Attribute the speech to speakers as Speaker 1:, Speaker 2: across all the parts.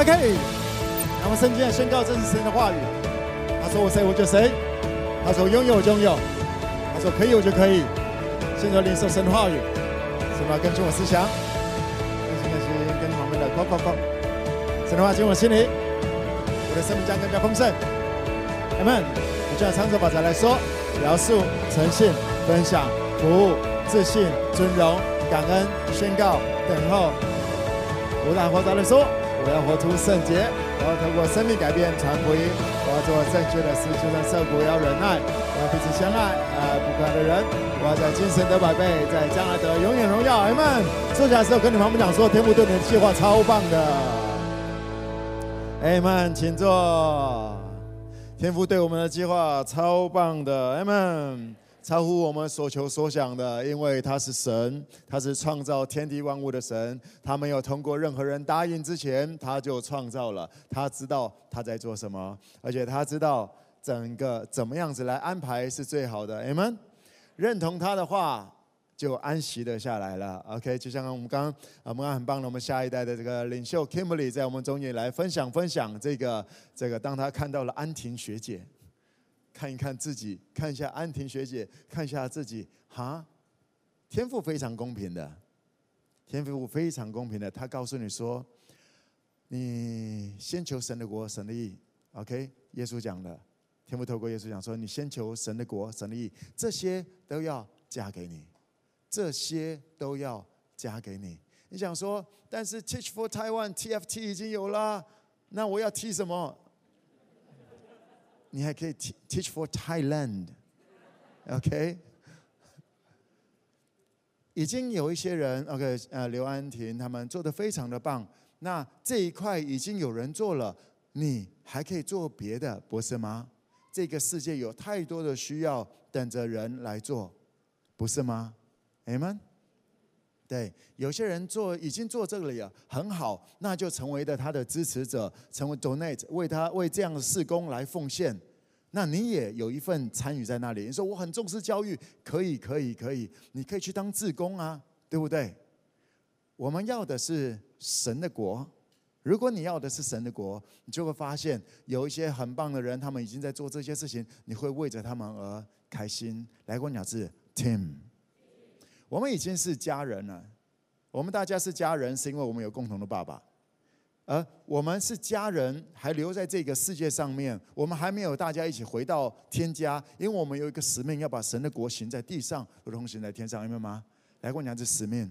Speaker 1: OK，那么圣经也宣告这是神的话语。他说我谁我就谁，他说拥有我就拥有，他说可以我就可以。现在领受神的话语，什么跟着我思想？开心开心，跟旁边的快快快！神的话进我心里，我的生命将更加丰盛。阿门。我就要唱着宝座来说，描述诚信、分享、服务、自信、尊荣、感恩、宣告、等候。我大活着来说。我要活出圣洁，我要透过生命改变传福音，我要做正确的事，就算受苦要忍耐，我要彼此相爱，爱不快的人，我要在今生得百倍，在将来得永远荣耀。阿们。坐下来的时候跟你旁边讲说，天父对你的计划超棒的。阿们，请坐。天父对我们的计划超棒的。阿们。超乎我们所求所想的，因为他是神，他是创造天地万物的神。他没有通过任何人答应之前，他就创造了。他知道他在做什么，而且他知道整个怎么样子来安排是最好的。阿们，认同他的话，就安息了下来了。OK，就像我们刚刚，我们刚很棒的，我们下一代的这个领袖 Kimberly 在我们中间来分享分享这个这个，当他看到了安婷学姐。看一看自己，看一下安婷学姐，看一下自己，哈，天赋非常公平的，天赋非常公平的，他告诉你说，你先求神的国，神的义，OK，耶稣讲的，天赋透过耶稣讲说，你先求神的国，神的义，这些都要加给你，这些都要加给你。你想说，但是 Teach for Taiwan TFT 已经有了，那我要踢什么？你还可以 teach for Thailand，OK？已经有一些人，OK？呃，刘安婷他们做的非常的棒。那这一块已经有人做了，你还可以做别的，不是吗？这个世界有太多的需要等着人来做，不是吗？Amen。对，有些人做已经做这个了，很好，那就成为了他的支持者，成为 donate 为他为这样的事工来奉献，那你也有一份参与在那里。你说我很重视教育，可以可以可以，你可以去当志工啊，对不对？我们要的是神的国，如果你要的是神的国，你就会发现有一些很棒的人，他们已经在做这些事情，你会为着他们而开心。来过鸟字 Tim。我们已经是家人了，我们大家是家人，是因为我们有共同的爸爸。而我们是家人，还留在这个世界上面，我们还没有大家一起回到天家，因为我们有一个使命，要把神的国行在地上，如同行在天上，明白吗？来，我讲这使命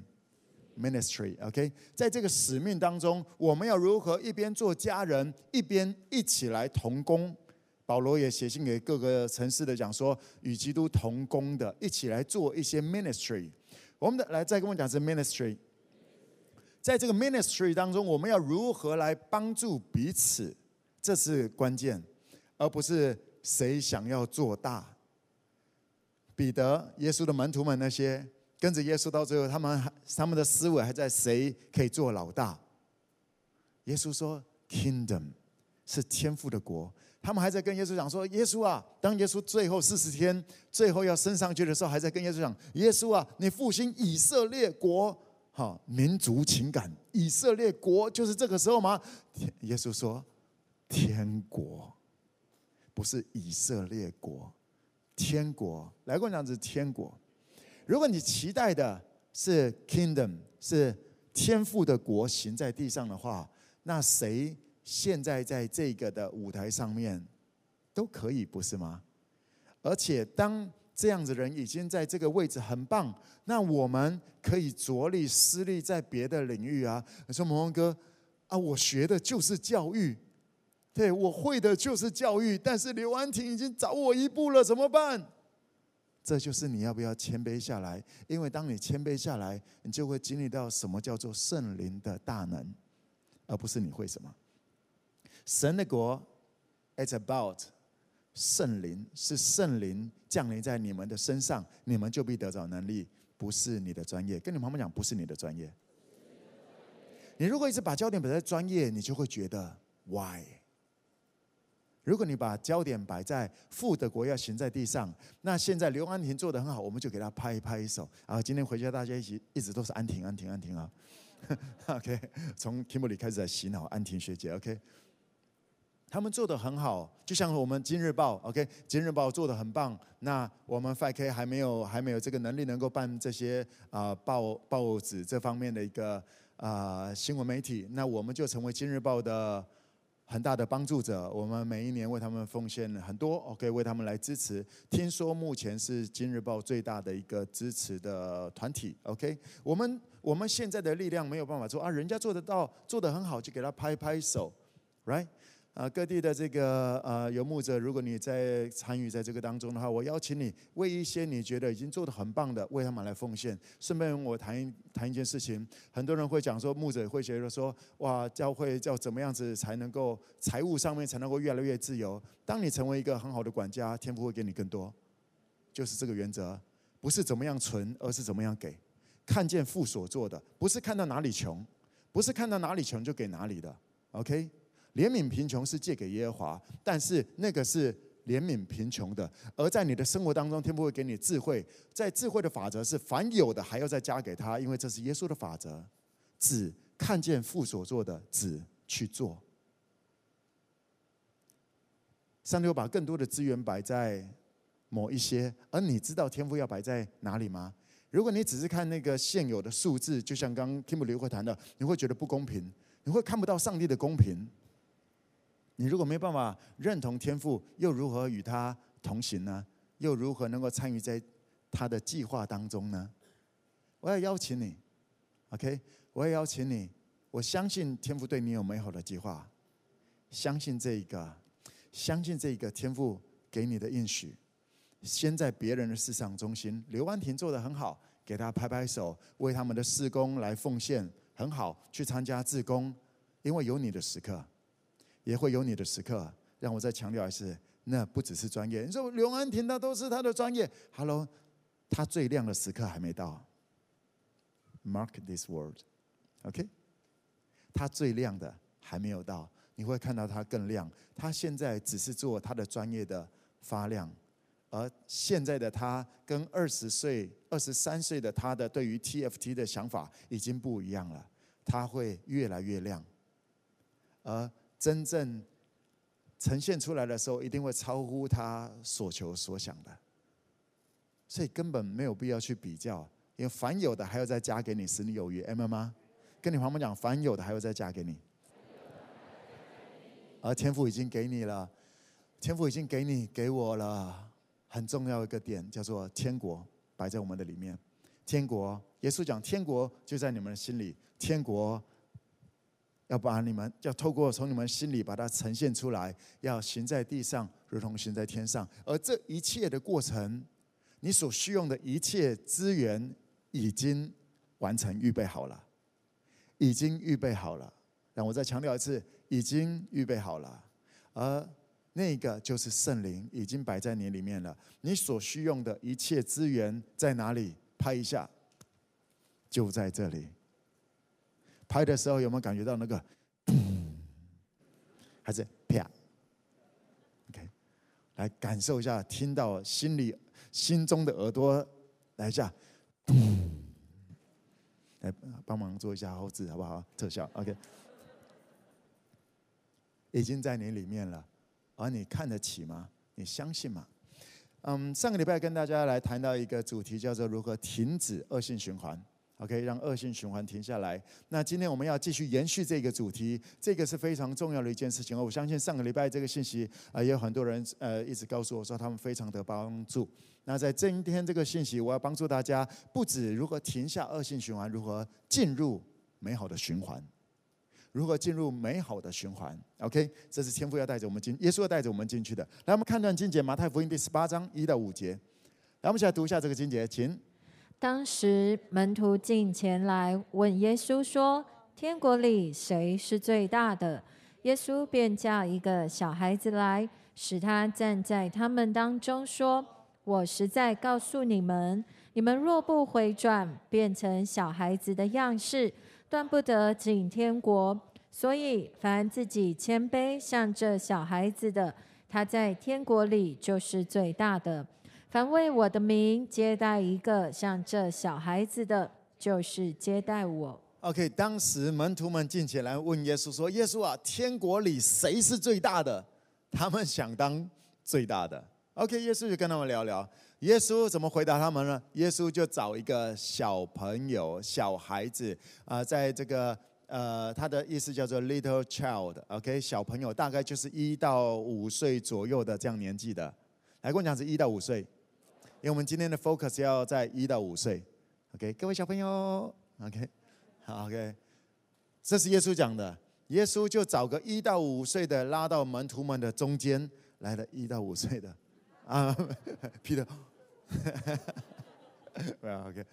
Speaker 1: ，ministry，OK，在这个使命当中，我们要如何一边做家人，一边一起来同工？保罗也写信给各个城市的讲说，与基督同工的，一起来做一些 ministry。我们的来再跟我讲是 ministry，在这个 ministry 当中，我们要如何来帮助彼此？这是关键，而不是谁想要做大。彼得、耶稣的门徒们那些跟着耶稣到最后，他们他们的思维还在谁可以做老大？耶稣说：“Kingdom 是天父的国。”他们还在跟耶稣讲说：“耶稣啊，当耶稣最后四十天，最后要升上去的时候，还在跟耶稣讲：耶稣啊，你复兴以色列国，哈民族情感，以色列国就是这个时候吗？”耶稣说：“天国不是以色列国，天国来过这样子，天国。如果你期待的是 kingdom，是天父的国行在地上的话，那谁？”现在在这个的舞台上面都可以，不是吗？而且当这样子人已经在这个位置很棒，那我们可以着力施力在别的领域啊。你说蒙蒙哥啊，我学的就是教育，对，我会的就是教育，但是刘安婷已经早我一步了，怎么办？这就是你要不要谦卑下来？因为当你谦卑下来，你就会经历到什么叫做圣灵的大能，而不是你会什么。神的国，it's about 圣灵，是圣灵降临在你们的身上，你们就必得着能力，不是你的专业。跟你旁边讲，不是你的专业。你如果一直把焦点摆在专业，你就会觉得 why？如果你把焦点摆在富的国要行在地上，那现在刘安婷做得很好，我们就给他拍一拍手。啊，今天回家大家一起一直都是安婷，安婷，安婷啊。OK，从提姆里开始在洗脑安婷学姐。OK，他们做得很好，就像我们今日报。OK，今日报做得很棒。那我们 5K 还没有还没有这个能力能够办这些啊、报报纸这方面的一个啊、新闻媒体，那我们就成为今日报的。很大的帮助者，我们每一年为他们奉献很多，OK，为他们来支持。听说目前是《今日报》最大的一个支持的团体，OK。我们我们现在的力量没有办法做啊，人家做得到，做得很好，就给他拍拍手，Right？啊，各地的这个呃游牧者，如果你在参与在这个当中的话，我邀请你为一些你觉得已经做得很棒的，为他们来奉献。顺便我谈一谈一件事情，很多人会讲说，牧者会觉得说，哇，教会叫怎么样子才能够财务上面才能够越来越自由？当你成为一个很好的管家，天父会给你更多，就是这个原则，不是怎么样存，而是怎么样给。看见父所做的，不是看到哪里穷，不是看到哪里穷就给哪里的，OK。怜悯贫穷是借给耶和华，但是那个是怜悯贫穷的。而在你的生活当中，天父会给你智慧，在智慧的法则是凡有的还要再加给他，因为这是耶稣的法则。子看见父所做的，子去做。上帝会把更多的资源摆在某一些，而你知道天赋要摆在哪里吗？如果你只是看那个现有的数字，就像刚 Tim 刘会谈的，你会觉得不公平，你会看不到上帝的公平。你如果没办法认同天赋，又如何与他同行呢？又如何能够参与在他的计划当中呢？我要邀请你，OK？我要邀请你，我相信天赋对你有美好的计划，相信这一个，相信这一个天赋给你的应许。先在别人的市场中心，刘安婷做得很好，给他拍拍手，为他们的事工来奉献，很好，去参加志工，因为有你的时刻。也会有你的时刻，让我再强调一次，那不只是专业。你说刘安婷那都是他的专业，Hello，他最亮的时刻还没到。Mark this word，OK？他最亮的还没有到，你会看到他更亮。他现在只是做他的专业的发亮，而现在的他跟二十岁、二十三岁的他的对于 TFT 的想法已经不一样了。他会越来越亮，而。真正呈现出来的时候，一定会超乎他所求所想的，所以根本没有必要去比较，因为凡有的还要再加给你，使你有余。M 吗？跟你旁边讲，凡有的还要再加给你，而天赋已经给你了，天赋已经给你给我了，很重要一个点叫做天国摆在我们的里面，天国，耶稣讲天国就在你们的心里，天国。要把你们要透过从你们心里把它呈现出来，要行在地上，如同行在天上。而这一切的过程，你所需用的一切资源已经完成，预备好了，已经预备好了。让我再强调一次，已经预备好了。而那个就是圣灵，已经摆在你里面了。你所需用的一切资源在哪里？拍一下，就在这里。拍的时候有没有感觉到那个？还是啪？OK，来感受一下，听到心里、心中的耳朵，来一下，来帮忙做一下后置好不好？特效 OK，已经在你里面了，而你看得起吗？你相信吗？嗯，上个礼拜跟大家来谈到一个主题，叫做如何停止恶性循环。OK，让恶性循环停下来。那今天我们要继续延续这个主题，这个是非常重要的一件事情。我相信上个礼拜这个信息啊，也有很多人呃一直告诉我说他们非常的帮助。那在今天这个信息，我要帮助大家，不止如何停下恶性循环，如何进入美好的循环，如何进入美好的循环。OK，这是天父要带着我们进，耶稣要带着我们进去的。来，我们看段经节，马太福音第十八章一到五节。来，我们一起来读一下这个经节，请。
Speaker 2: 当时门徒进前来问耶稣说：“天国里谁是最大的？”耶稣便叫一个小孩子来，使他站在他们当中，说：“我实在告诉你们，你们若不回转，变成小孩子的样式，断不得进天国。所以，凡自己谦卑像这小孩子的，他在天国里就是最大的。”凡为我的名接待一个像这小孩子的，就是接待我。
Speaker 1: OK，当时门徒们进前来问耶稣说：“耶稣啊，天国里谁是最大的？”他们想当最大的。OK，耶稣就跟他们聊聊。耶稣怎么回答他们呢？耶稣就找一个小朋友、小孩子啊，在这个呃，他的意思叫做 little child。OK，小朋友大概就是一到五岁左右的这样年纪的。来跟我讲是一到五岁，因为我们今天的 focus 要在一到五岁。OK，各位小朋友，OK 好。OK，这是耶稣讲的。耶稣就找个一到五岁的拉到门徒们的中间来了，一到五岁的啊，Peter，没有 OK。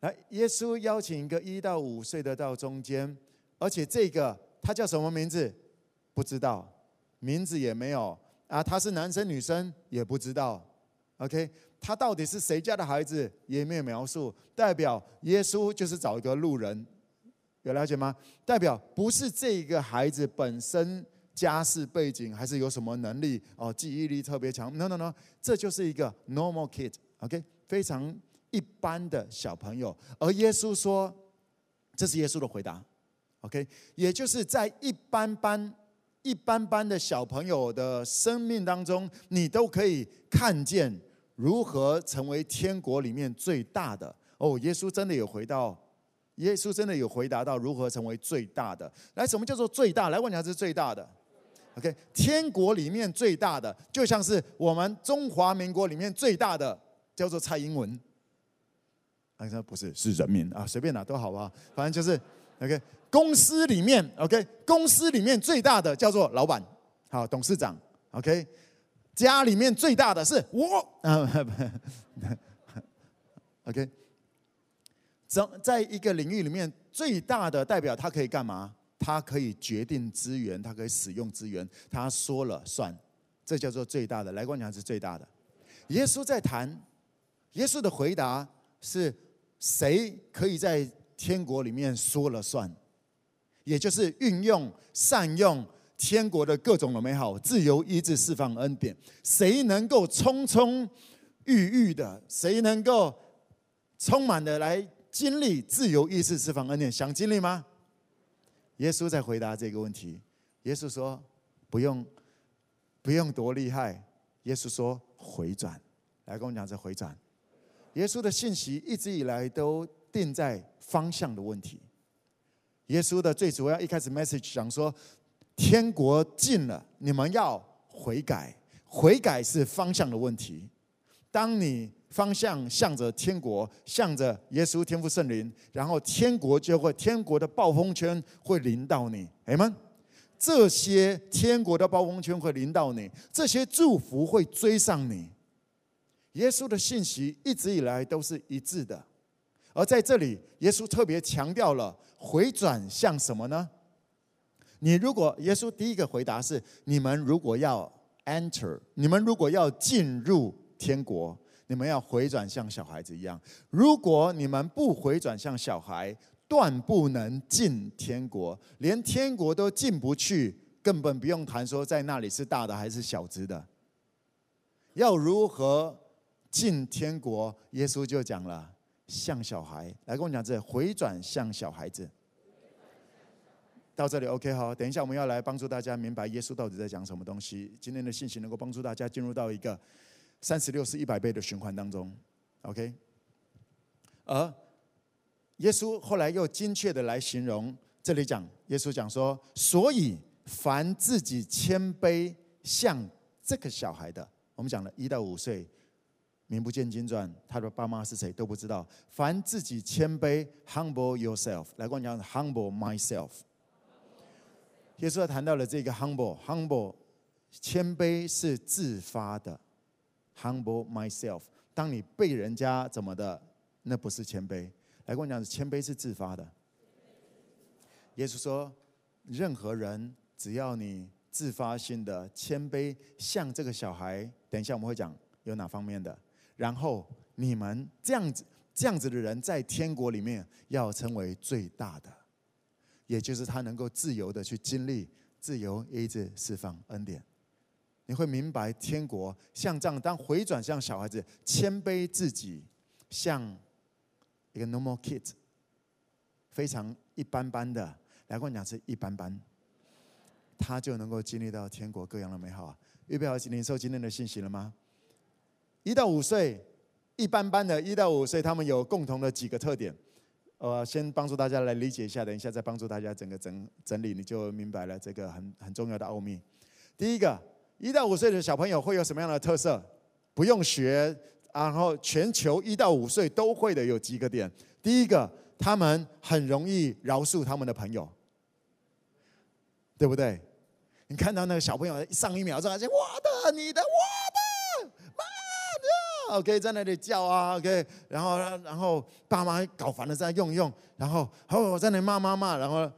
Speaker 1: 来，耶稣邀请一个一到五岁的到中间，而且这个他叫什么名字？不知道，名字也没有啊。他是男生女生也不知道。OK，他到底是谁家的孩子也没有描述，代表耶稣就是找一个路人。有了解吗？代表不是这个孩子本身家世背景，还是有什么能力哦，记忆力特别强。No No No，这就是一个 normal kid，OK，非常一般的小朋友。而耶稣说，这是耶稣的回答，OK，也就是在一般般、一般般的小朋友的生命当中，你都可以看见如何成为天国里面最大的。哦，耶稣真的有回到。耶稣真的有回答到如何成为最大的？来，什么叫做最大？来问一下，是最大的。OK，天国里面最大的，就像是我们中华民国里面最大的，叫做蔡英文。啊，说不是，是人民啊，随便哪都好啊，反正就是 OK。公司里面 OK，公司里面最大的叫做老板，好，董事长 OK。家里面最大的是我啊，OK。在一个领域里面，最大的代表他可以干嘛？他可以决定资源，他可以使用资源，他说了算，这叫做最大的。来，我讲是最大的。耶稣在谈，耶稣的回答是谁可以在天国里面说了算？也就是运用、善用天国的各种的美好、自由、意志、释放恩典，谁能够充充裕裕的？谁能够充满的来？经历自由意志释放恩典，想经历吗？耶稣在回答这个问题。耶稣说：“不用，不用多厉害。”耶稣说：“回转。”来跟我讲这回转。耶稣的信息一直以来都定在方向的问题。耶稣的最主要一开始 message 讲说：“天国近了，你们要悔改。悔改是方向的问题。当你。”方向向着天国，向着耶稣天父圣灵，然后天国就会，天国的暴风圈会临到你，哎们。这些天国的暴风圈会临到你，这些祝福会追上你。耶稣的信息一直以来都是一致的，而在这里，耶稣特别强调了回转向什么呢？你如果耶稣第一个回答是：你们如果要 enter，你们如果要进入天国。你们要回转像小孩子一样。如果你们不回转像小孩，断不能进天国，连天国都进不去，根本不用谈说在那里是大的还是小只的。要如何进天国？耶稣就讲了，像小孩。来跟我讲这回转像小孩子。到这里 OK 好，等一下我们要来帮助大家明白耶稣到底在讲什么东西。今天的信息能够帮助大家进入到一个。三十六是一百倍的循环当中，OK。而耶稣后来又精确的来形容，这里讲耶稣讲说，所以凡自己谦卑像这个小孩的，我们讲了一到五岁，名不见经传，他的爸妈是谁都不知道。凡自己谦卑，humble yourself，来跟我讲 humble myself。耶稣谈到了这个 humble，humble，谦卑是自发的。Humble myself。当你被人家怎么的，那不是谦卑。来跟我讲，谦卑是自发的。耶稣说，任何人只要你自发性的谦卑，像这个小孩。等一下我们会讲有哪方面的。然后你们这样子这样子的人，在天国里面要成为最大的，也就是他能够自由的去经历自由，医治释放恩典。你会明白，天国像这样，当回转像小孩子，谦卑自己，像一个 normal kid，非常一般般的，来跟我讲是一般般，他就能够经历到天国各样的美好。预备好领受今天的信息了吗？一到五岁，一般般的，一到五岁，他们有共同的几个特点。我先帮助大家来理解一下，等一下再帮助大家整个整整理，你就明白了这个很很重要的奥秘。第一个，一到五岁的小朋友会有什么样的特色？不用学，然后全球一到五岁都会的有几个点。第一个，他们很容易饶恕他们的朋友，对不对？你看到那个小朋友上一秒钟还是我的、你的、我、，OK，在那里叫啊，OK，然后然后爸妈搞烦了再用用，然后哦在那骂骂骂，然后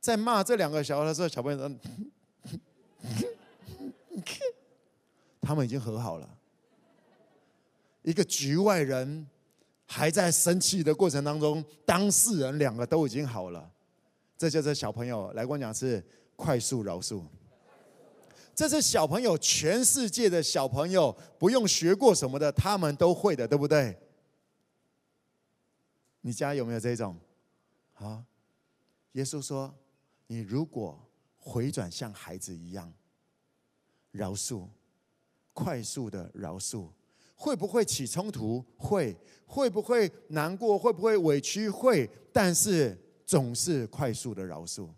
Speaker 1: 在骂这两个小孩的时候，小朋友说，他们已经和好了。一个局外人还在生气的过程当中，当事人两个都已经好了，这就是小朋友来跟我讲是快速饶恕。这是小朋友，全世界的小朋友不用学过什么的，他们都会的，对不对？你家有没有这种？啊，耶稣说：“你如果回转像孩子一样，饶恕，快速的饶恕，会不会起冲突？会，会不会难过？会不会委屈？会，但是总是快速的饶恕。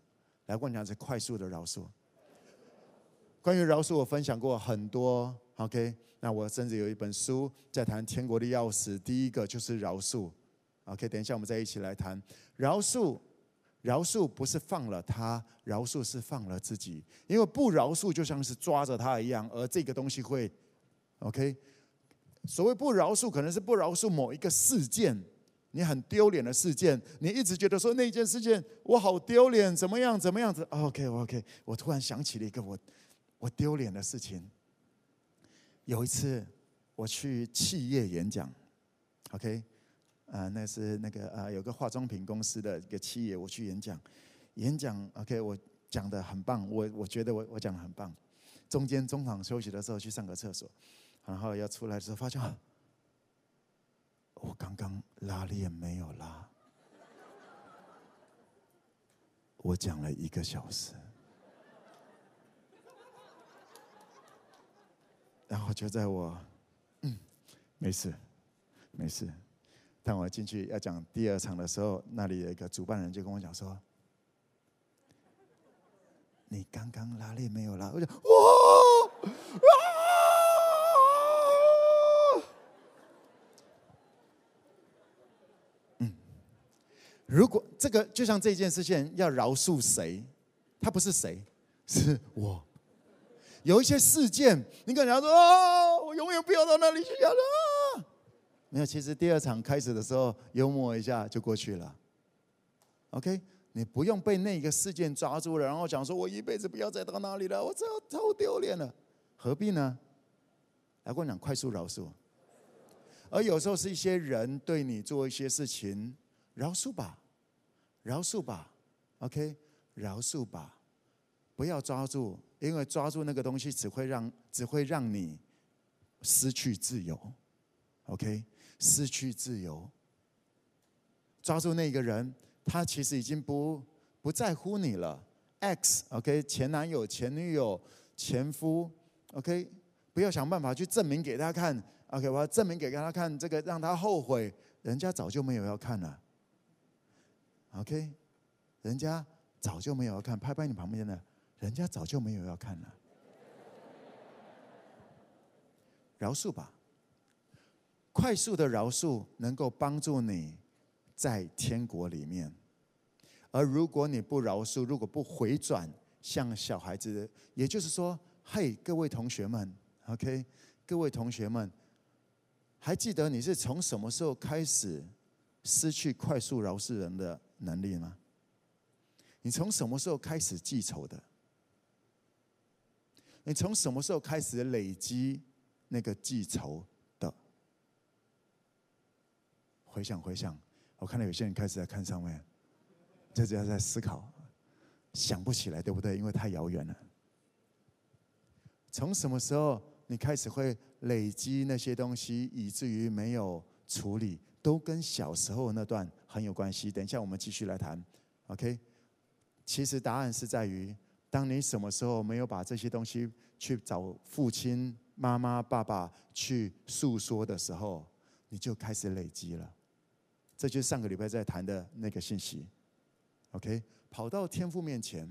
Speaker 1: 来，我讲是快速的饶恕。”关于饶恕，我分享过很多。OK，那我甚至有一本书在谈天国的钥匙，第一个就是饶恕。OK，等一下我们再一起来谈饶恕。饶恕不是放了他，饶恕是放了自己。因为不饶恕就像是抓着他一样，而这个东西会 OK。所谓不饶恕，可能是不饶恕某一个事件，你很丢脸的事件，你一直觉得说那件事件我好丢脸，怎么样怎么样子？OK，OK，我突然想起了一个我。我丢脸的事情。有一次，我去企业演讲，OK，啊，那是那个啊，有个化妆品公司的一个企业，我去演讲，演讲，OK，我讲的很棒，我我觉得我我讲的很棒。中间中场休息的时候去上个厕所，然后要出来的时候发现，我刚刚拉链没有拉，我讲了一个小时。然后就在我，嗯，没事，没事。当我进去要讲第二场的时候，那里有一个主办人就跟我讲说：“你刚刚拉链没有拉？”我就哇啊！嗯，如果这个就像这件事情要饶恕谁，他不是谁，是我。有一些事件，你可能要说：“哦，我永远不要到那里去了。”没有，其实第二场开始的时候，幽默一下就过去了。OK，你不用被那个事件抓住了，然后讲说：“我一辈子不要再到那里了，我这超丢脸了。”何必呢？来跟我讲，快速饶恕。而有时候是一些人对你做一些事情，饶恕吧，饶恕吧。OK，饶恕吧，不要抓住。因为抓住那个东西，只会让只会让你失去自由，OK？失去自由。抓住那个人，他其实已经不不在乎你了。X，OK？前男友、前女友、前夫，OK？不要想办法去证明给他看，OK？我要证明给他看，这个让他后悔，人家早就没有要看了，OK？人家早就没有要看，拍拍你旁边的。人家早就没有要看了，饶恕吧。快速的饶恕能够帮助你在天国里面，而如果你不饶恕，如果不回转，像小孩子，也就是说，嘿，各位同学们，OK，各位同学们，还记得你是从什么时候开始失去快速饶恕人的能力吗？你从什么时候开始记仇的？你从什么时候开始累积那个记仇的？回想回想，我看到有些人开始在看上面，这就要在思考，想不起来，对不对？因为太遥远了。从什么时候你开始会累积那些东西，以至于没有处理，都跟小时候那段很有关系。等一下我们继续来谈。OK，其实答案是在于，当你什么时候没有把这些东西去找父亲、妈妈、爸爸去诉说的时候，你就开始累积了。这就是上个礼拜在谈的那个信息。OK，跑到天父面前，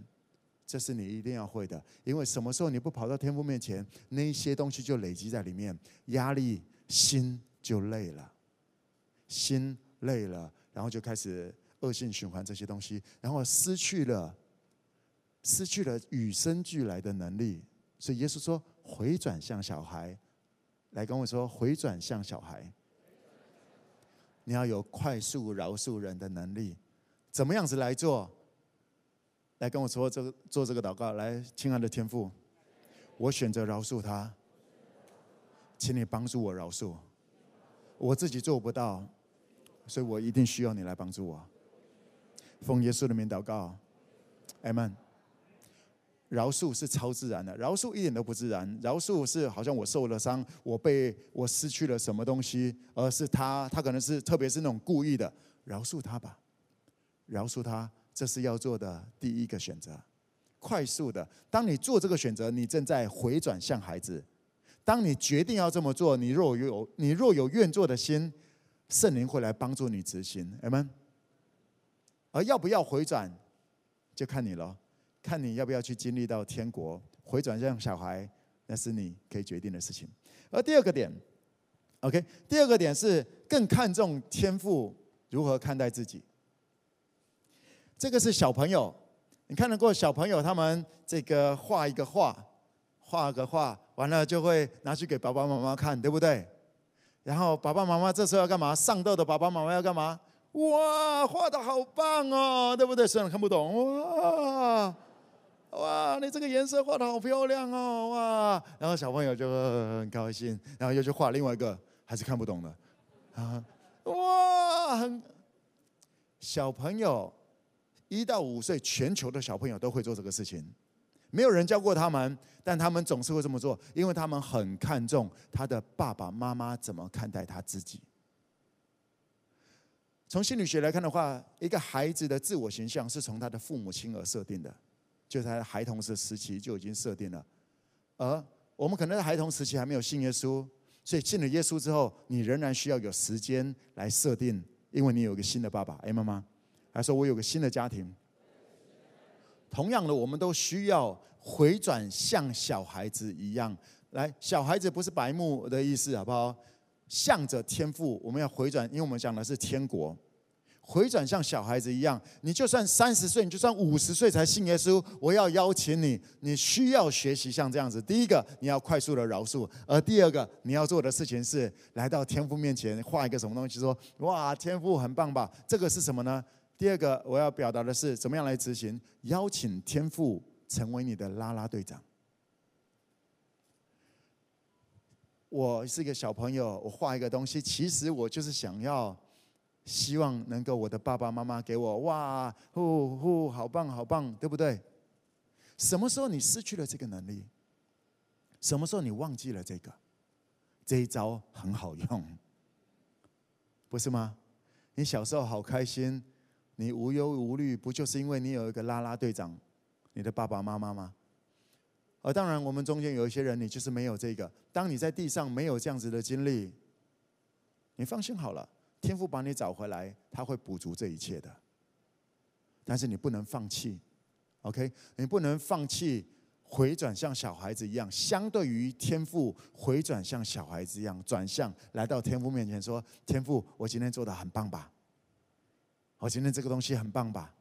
Speaker 1: 这是你一定要会的。因为什么时候你不跑到天父面前，那些东西就累积在里面，压力，心就累了，心累了，然后就开始。恶性循环这些东西，然后失去了，失去了与生俱来的能力。所以耶稣说：“回转向小孩，来跟我说，回转向小孩。你要有快速饶恕人的能力，怎么样子来做？来跟我说这个做这个祷告。来，亲爱的天父，我选择饶恕他，请你帮助我饶恕。我自己做不到，所以我一定需要你来帮助我。”奉耶稣的名祷告，阿门。饶恕是超自然的，饶恕一点都不自然。饶恕是好像我受了伤，我被我失去了什么东西，而是他，他可能是特别是那种故意的，饶恕他吧，饶恕他，这是要做的第一个选择。快速的，当你做这个选择，你正在回转向孩子。当你决定要这么做，你若有你若有愿做的心，圣灵会来帮助你执行，阿门。而要不要回转，就看你了，看你要不要去经历到天国回转向小孩，那是你可以决定的事情。而第二个点，OK，第二个点是更看重天赋如何看待自己。这个是小朋友，你看得过小朋友他们这个画一个画，画个画，完了就会拿去给爸爸妈妈看，对不对？然后爸爸妈妈这时候要干嘛？上斗的爸爸妈妈要干嘛？哇，画的好棒哦，对不对？虽然看不懂，哇哇，你这个颜色画的好漂亮哦，哇！然后小朋友就很高兴，然后又去画另外一个，还是看不懂的，啊，哇！很小朋友一到五岁，全球的小朋友都会做这个事情，没有人教过他们，但他们总是会这么做，因为他们很看重他的爸爸妈妈怎么看待他自己。从心理学来看的话，一个孩子的自我形象是从他的父母亲而设定的，就是他的孩童时时期就已经设定了。而我们可能在孩童时期还没有信耶稣，所以信了耶稣之后，你仍然需要有时间来设定，因为你有个新的爸爸，哎，妈妈，还说我有个新的家庭。同样的，我们都需要回转像小孩子一样，来，小孩子不是白目的意思，好不好？向着天父，我们要回转，因为我们讲的是天国。回转像小孩子一样，你就算三十岁，你就算五十岁才信耶稣，我要邀请你，你需要学习像这样子。第一个，你要快速的饶恕；而第二个，你要做的事情是来到天父面前，画一个什么东西，说：“哇，天父很棒吧？”这个是什么呢？第二个，我要表达的是怎么样来执行？邀请天父成为你的拉拉队长。我是一个小朋友，我画一个东西，其实我就是想要，希望能够我的爸爸妈妈给我哇呼呼，好棒好棒，对不对？什么时候你失去了这个能力？什么时候你忘记了这个？这一招很好用，不是吗？你小时候好开心，你无忧无虑，不就是因为你有一个啦啦队长，你的爸爸妈妈吗？而当然，我们中间有一些人，你就是没有这个。当你在地上没有这样子的经历，你放心好了，天父把你找回来，他会补足这一切的。但是你不能放弃，OK？你不能放弃回转像小孩子一样，相对于天父回转像小孩子一样，转向来到天父面前说：“天父，我今天做的很棒吧？我今天这个东西很棒吧？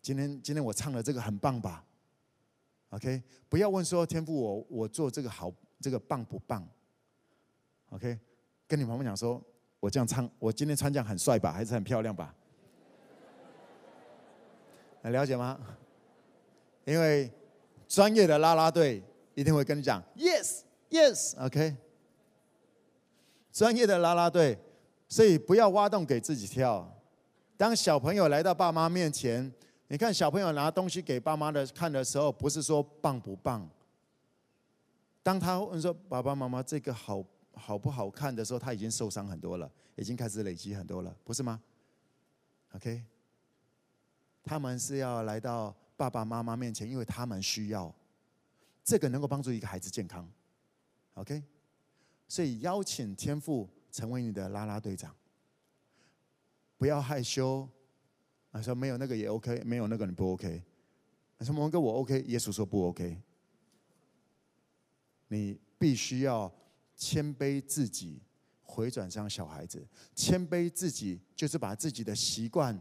Speaker 1: 今天今天我唱的这个很棒吧？” OK，不要问说天父，我我做这个好，这个棒不棒？OK，跟你妈妈讲说，我这样唱，我今天穿这样很帅吧，还是很漂亮吧？能了解吗？因为专业的啦啦队一定会跟你讲，Yes，Yes，OK。专业的啦啦队，所以不要挖洞给自己跳。当小朋友来到爸妈面前。你看小朋友拿东西给爸妈的看的时候，不是说棒不棒。当他问说爸爸妈妈这个好好不好看的时候，他已经受伤很多了，已经开始累积很多了，不是吗？OK。他们是要来到爸爸妈妈面前，因为他们需要。这个能够帮助一个孩子健康，OK？所以邀请天赋成为你的啦啦队长，不要害羞。啊，说没有那个也 OK，没有那个你不 OK。说蒙哥我 OK，耶稣说不 OK。你必须要谦卑自己，回转向小孩子。谦卑自己就是把自己的习惯。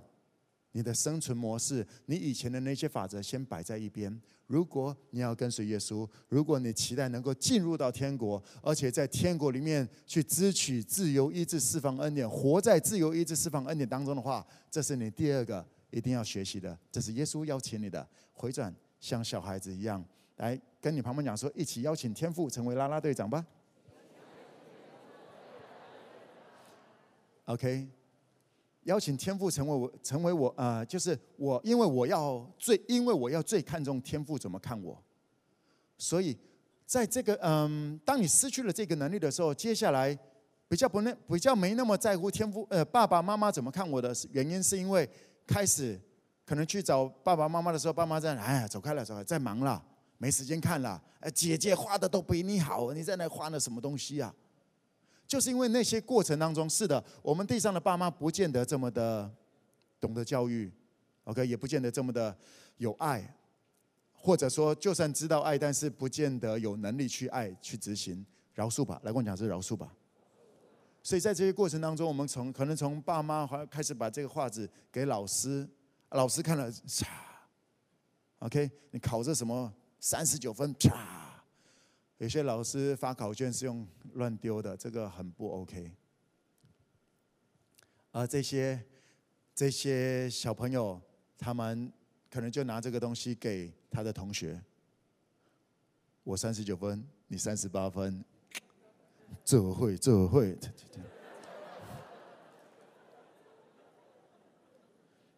Speaker 1: 你的生存模式，你以前的那些法则先摆在一边。如果你要跟随耶稣，如果你期待能够进入到天国，而且在天国里面去支取自由意志释放恩典，活在自由意志释放恩典当中的话，这是你第二个一定要学习的。这是耶稣邀请你的，回转像小孩子一样，来跟你旁边讲说，一起邀请天父成为啦啦队长吧。OK。邀请天父成为我，成为我、呃，就是我，因为我要最，因为我要最看重天父怎么看我，所以在这个嗯，当你失去了这个能力的时候，接下来比较不那比较没那么在乎天父呃爸爸妈妈怎么看我的原因，是因为开始可能去找爸爸妈妈的时候，爸妈在哎呀走开了，走开，在忙了，没时间看了，哎姐姐画的都比你好，你在那画的什么东西啊？就是因为那些过程当中，是的，我们地上的爸妈不见得这么的懂得教育，OK，也不见得这么的有爱，或者说就算知道爱，但是不见得有能力去爱去执行饶恕吧。来跟我讲是饶恕吧。所以在这些过程当中，我们从可能从爸妈开始把这个画纸给老师，老师看了，嚓，OK，你考这什么三十九分，啪。有些老师发考卷是用乱丢的，这个很不 OK。而这些这些小朋友，他们可能就拿这个东西给他的同学。我三十九分，你三十八分，这会这会。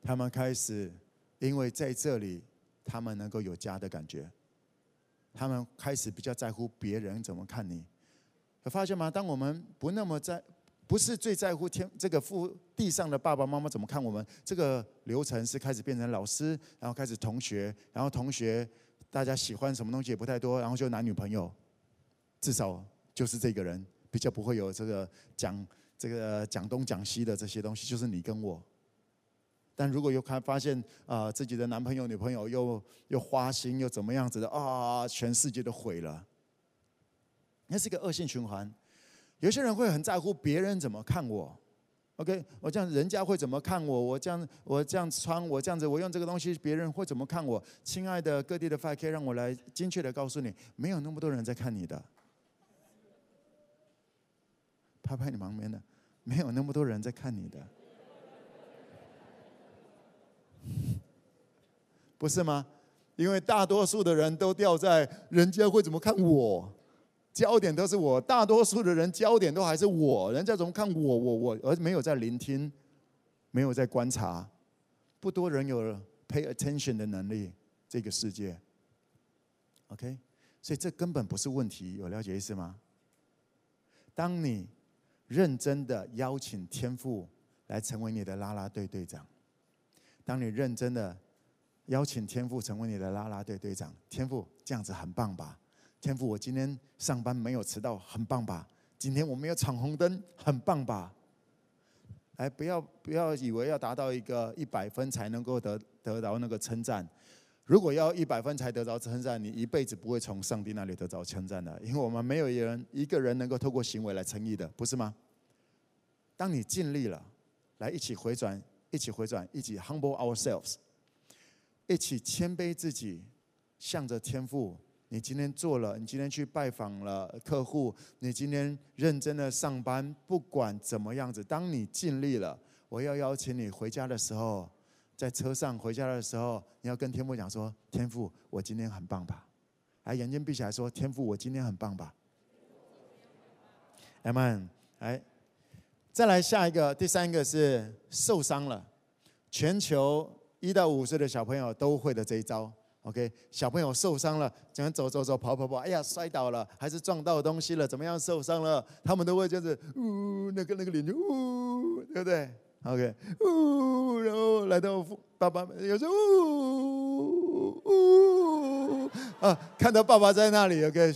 Speaker 1: 他们开始，因为在这里，他们能够有家的感觉。他们开始比较在乎别人怎么看你，有发现吗？当我们不那么在，不是最在乎天这个父地上的爸爸妈妈怎么看我们，这个流程是开始变成老师，然后开始同学，然后同学大家喜欢什么东西也不太多，然后就男女朋友，至少就是这个人比较不会有这个讲这个讲东讲西的这些东西，就是你跟我。但如果又看发现啊、自己的男朋友、女朋友又又花心又怎么样子的啊，全世界都毁了，那是一个恶性循环。有些人会很在乎别人怎么看我，OK，我这样人家会怎么看我？我这样我这样穿，我这样子，我用这个东西，别人会怎么看我？亲爱的各地的 5K，让我来精确的告诉你，没有那么多人在看你的。拍拍你旁边的，没有那么多人在看你的。不是吗？因为大多数的人都掉在人家会怎么看我，焦点都是我。大多数的人焦点都还是我，人家怎么看我，我我，而没有在聆听，没有在观察。不多人有 pay attention 的能力，这个世界。OK，所以这根本不是问题，有了解意思吗？当你认真的邀请天父来成为你的啦啦队队长。当你认真的邀请天父成为你的啦啦队队长，天父这样子很棒吧？天父，我今天上班没有迟到，很棒吧？今天我没有闯红灯，很棒吧？哎，不要不要以为要达到一个一百分才能够得得到那个称赞。如果要一百分才得到称赞，你一辈子不会从上帝那里得到称赞的，因为我们没有一人一个人能够透过行为来称义的，不是吗？当你尽力了，来一起回转。一起回转，一起 humble ourselves，一起谦卑自己，向着天父。你今天做了，你今天去拜访了客户，你今天认真的上班，不管怎么样子，当你尽力了，我要邀请你回家的时候，在车上回家的时候，你要跟天父讲说：天父，我今天很棒吧？来，眼睛闭起来说：天父，我今天很棒吧？Amen。来。再来下一个，第三个是受伤了。全球一到五岁的小朋友都会的这一招。OK，小朋友受伤了，怎样走走走，跑跑跑，哎呀，摔倒了，还是撞到东西了，怎么样受伤了？他们都会这样子，呜，那个那个脸就呜，对不对？OK，呜，然后来到爸爸，有时候呜呜啊，看到爸爸在那里，OK，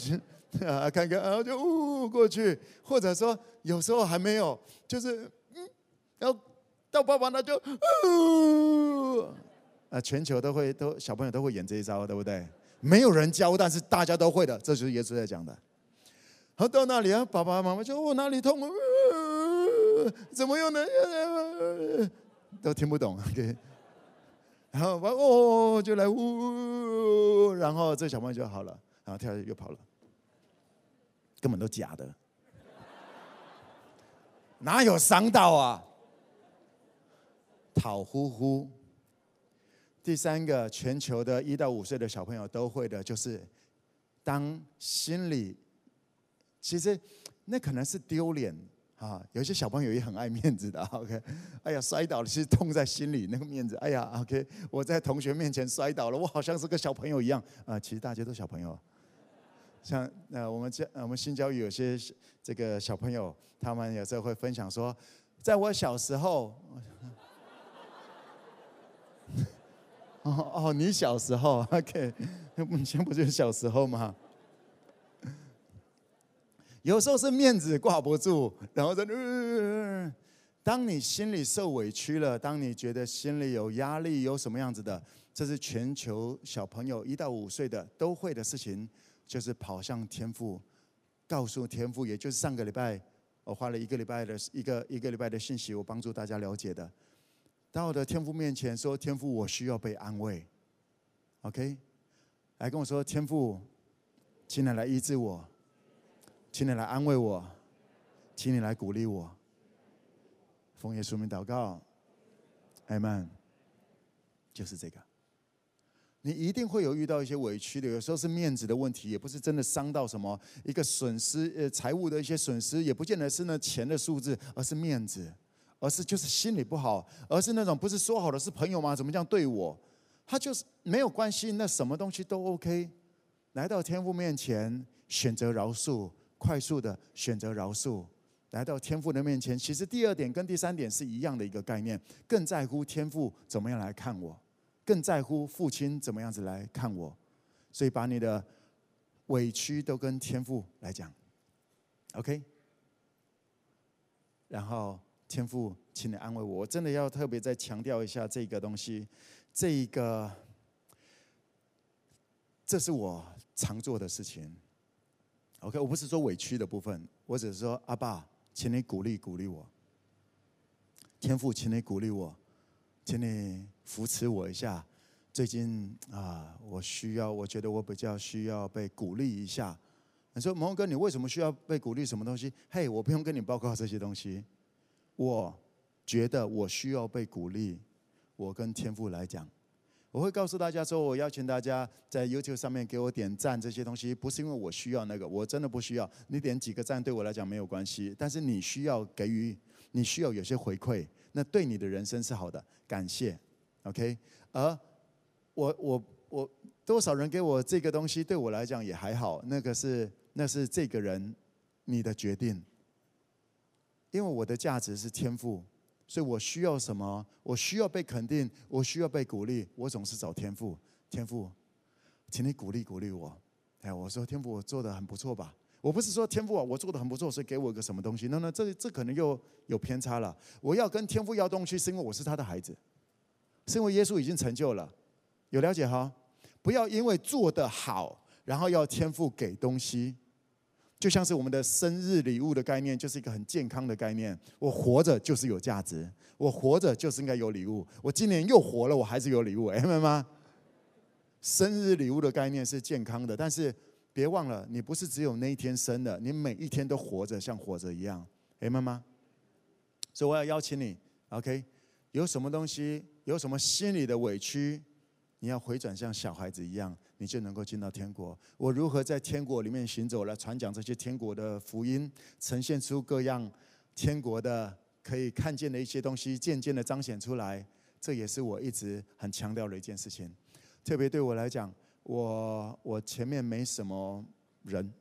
Speaker 1: 啊，看看，然后就呜过去，或者说有时候还没有，就是嗯，然后到爸爸那就呜，啊，全球都会都小朋友都会演这一招，对不对？没有人教，但是大家都会的，这就是耶稣在讲的。好，到那里啊，爸爸妈妈就我哪里痛？怎么用呢？都听不懂，OK。然后完哦，就来呜，然后这小朋友就好了，然后跳下去又跑了，根本都假的，哪有伤到啊？讨呼呼。第三个，全球的一到五岁的小朋友都会的，就是当心里，其实那可能是丢脸。啊，有些小朋友也很爱面子的，OK。哎呀，摔倒了，其实痛在心里，那个面子。哎呀，OK，我在同学面前摔倒了，我好像是个小朋友一样。啊，其实大家都小朋友。像呃，我们教我们新教育有些这个小朋友，他们有时候会分享说，在我小时候，哦哦，你小时候，OK，以前不就是小时候吗？有时候是面子挂不住，然后在、呃……当你心里受委屈了，当你觉得心里有压力，有什么样子的，这是全球小朋友一到五岁的都会的事情，就是跑向天父，告诉天父，也就是上个礼拜我花了一个礼拜的一个一个礼拜的信息，我帮助大家了解的，到我的天父面前说：“天父，我需要被安慰。”OK，来跟我说：“天父，请你来医治我。”请你来安慰我，请你来鼓励我。奉耶稣名祷告，阿门。就是这个，你一定会有遇到一些委屈的，有时候是面子的问题，也不是真的伤到什么一个损失，呃，财务的一些损失，也不见得是那钱的数字，而是面子，而是就是心里不好，而是那种不是说好的是朋友吗？怎么这样对我？他就是没有关系，那什么东西都 OK。来到天父面前，选择饶恕。快速的选择饶恕，来到天父的面前。其实第二点跟第三点是一样的一个概念，更在乎天父怎么样来看我，更在乎父亲怎么样子来看我。所以把你的委屈都跟天父来讲，OK。然后天父，请你安慰我。我真的要特别再强调一下这个东西，这一个，这是我常做的事情。OK，我不是说委屈的部分，我只是说阿爸，请你鼓励鼓励我。天父，请你鼓励我，请你扶持我一下。最近啊，我需要，我觉得我比较需要被鼓励一下。你说，蒙哥，你为什么需要被鼓励？什么东西？嘿，我不用跟你报告这些东西。我觉得我需要被鼓励。我跟天父来讲。我会告诉大家说，我邀请大家在 YouTube 上面给我点赞，这些东西不是因为我需要那个，我真的不需要。你点几个赞对我来讲没有关系，但是你需要给予，你需要有些回馈，那对你的人生是好的，感谢，OK。而我我我多少人给我这个东西，对我来讲也还好，那个是那是这个人你的决定，因为我的价值是天赋。所以我需要什么？我需要被肯定，我需要被鼓励。我总是找天赋，天赋，请你鼓励鼓励我。哎，我说天赋，我做的很不错吧？我不是说天父啊，我做的很不错，所以给我一个什么东西？那那这这可能又有偏差了。我要跟天父要东西，是因为我是他的孩子，是因为耶稣已经成就了。有了解哈？不要因为做得好，然后要天父给东西。就像是我们的生日礼物的概念，就是一个很健康的概念。我活着就是有价值，我活着就是应该有礼物。我今年又活了，我还是有礼物，明白吗？生日礼物的概念是健康的，但是别忘了，你不是只有那一天生的，你每一天都活着，像活着一样，明白吗？所以我要邀请你，OK？有什么东西，有什么心里的委屈，你要回转像小孩子一样。你就能够进到天国。我如何在天国里面行走，来传讲这些天国的福音，呈现出各样天国的可以看见的一些东西，渐渐的彰显出来。这也是我一直很强调的一件事情。特别对我来讲，我我前面没什么人。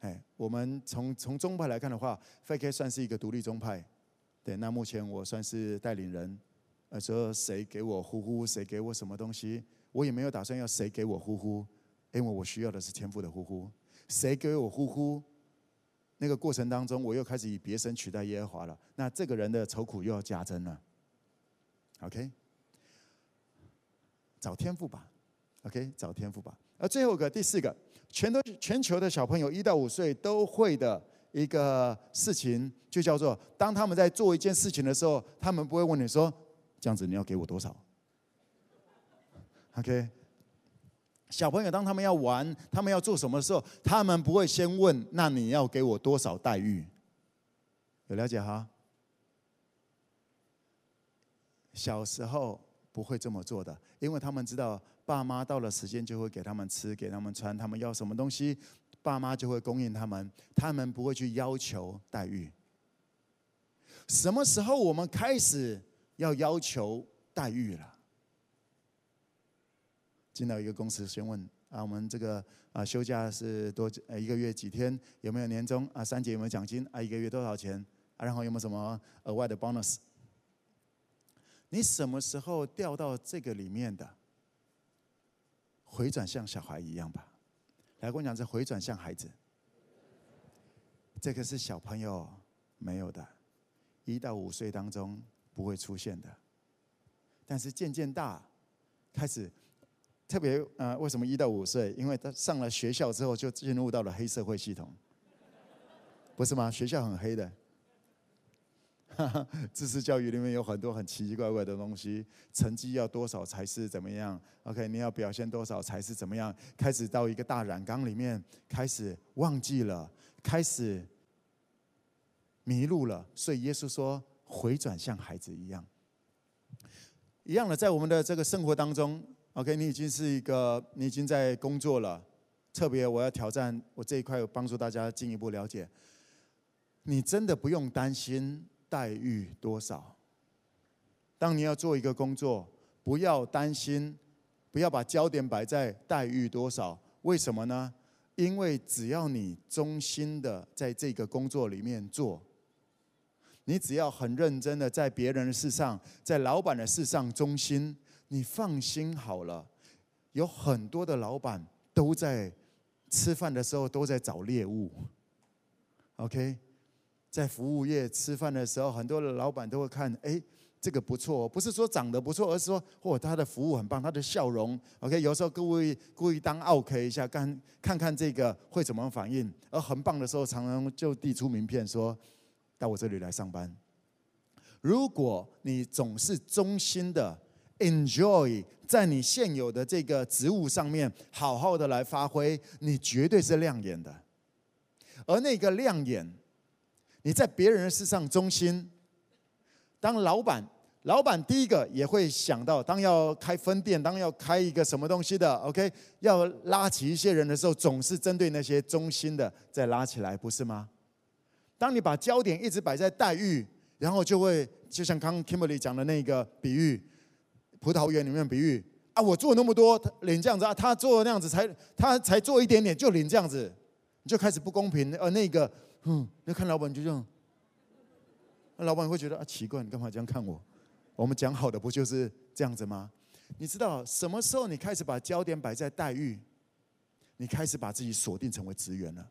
Speaker 1: 哎，我们从从宗派来看的话，FK 算是一个独立宗派。对，那目前我算是带领人，呃，说谁给我呼呼，谁给我什么东西，我也没有打算要谁给我呼呼，因为我需要的是天赋的呼呼。谁给我呼呼？那个过程当中，我又开始以别神取代耶和华了。那这个人的愁苦又要加增了。OK，找天赋吧。OK，找天赋吧。而最后一个第四个，全都全球的小朋友一到五岁都会的一个事情，就叫做当他们在做一件事情的时候，他们不会问你说：“这样子你要给我多少？”OK。小朋友，当他们要玩，他们要做什么的时候，他们不会先问：“那你要给我多少待遇？”有了解哈？小时候不会这么做的，因为他们知道爸妈到了时间就会给他们吃、给他们穿，他们要什么东西，爸妈就会供应他们，他们不会去要求待遇。什么时候我们开始要要求待遇了？进到一个公司，先问啊，我们这个啊休假是多呃一个月几天？有没有年终啊？三节有没有奖金啊？一个月多少钱啊？然后有没有什么额外的 bonus？你什么时候掉到这个里面的？回转像小孩一样吧。来跟我讲，这回转像孩子，这个是小朋友没有的，一到五岁当中不会出现的，但是渐渐大，开始。特别呃，为什么一到五岁？因为他上了学校之后，就进入到了黑社会系统，不是吗？学校很黑的，哈 哈知识教育里面有很多很奇奇怪怪的东西，成绩要多少才是怎么样？OK，你要表现多少才是怎么样？开始到一个大染缸里面，开始忘记了，开始迷路了。所以耶稣说，回转像孩子一样，一样的，在我们的这个生活当中。OK，你已经是一个，你已经在工作了。特别我要挑战我这一块，帮助大家进一步了解。你真的不用担心待遇多少。当你要做一个工作，不要担心，不要把焦点摆在待遇多少。为什么呢？因为只要你忠心的在这个工作里面做，你只要很认真的在别人的事上，在老板的事上忠心。你放心好了，有很多的老板都在吃饭的时候都在找猎物。OK，在服务业吃饭的时候，很多的老板都会看，哎，这个不错，不是说长得不错，而是说，嚯，他的服务很棒，他的笑容。OK，有时候故意故意当 OK 一下，看看看这个会怎么反应。而很棒的时候，常常就递出名片说，到我这里来上班。如果你总是忠心的。Enjoy 在你现有的这个职务上面好好的来发挥，你绝对是亮眼的。而那个亮眼，你在别人的事上忠心。当老板，老板第一个也会想到，当要开分店，当要开一个什么东西的，OK，要拉起一些人的时候，总是针对那些忠心的再拉起来，不是吗？当你把焦点一直摆在待遇，然后就会就像刚刚 Kimberly 讲的那个比喻。葡萄园里面比喻啊，我做那么多，领这样子啊，他做那样子才他才做一点点就领这样子，你就开始不公平。而那个，嗯，那看老板就这样，那老板会觉得啊，奇怪，你干嘛这样看我？我们讲好的不就是这样子吗？你知道什么时候你开始把焦点摆在待遇，你开始把自己锁定成为职员了，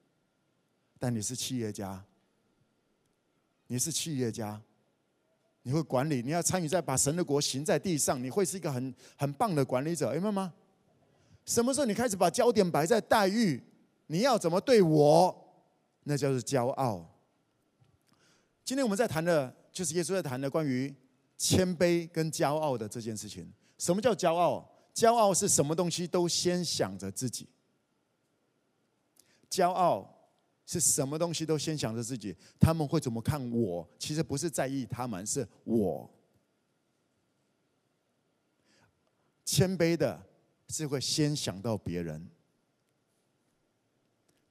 Speaker 1: 但你是企业家，你是企业家。你会管理，你要参与在把神的国行在地上，你会是一个很很棒的管理者，明白吗？什么时候你开始把焦点摆在待遇，你要怎么对我，那叫做骄傲。今天我们在谈的，就是耶稣在谈的关于谦卑跟骄傲的这件事情。什么叫骄傲？骄傲是什么东西都先想着自己。骄傲。是什么东西都先想着自己，他们会怎么看我？其实不是在意他们，是我。谦卑的是会先想到别人。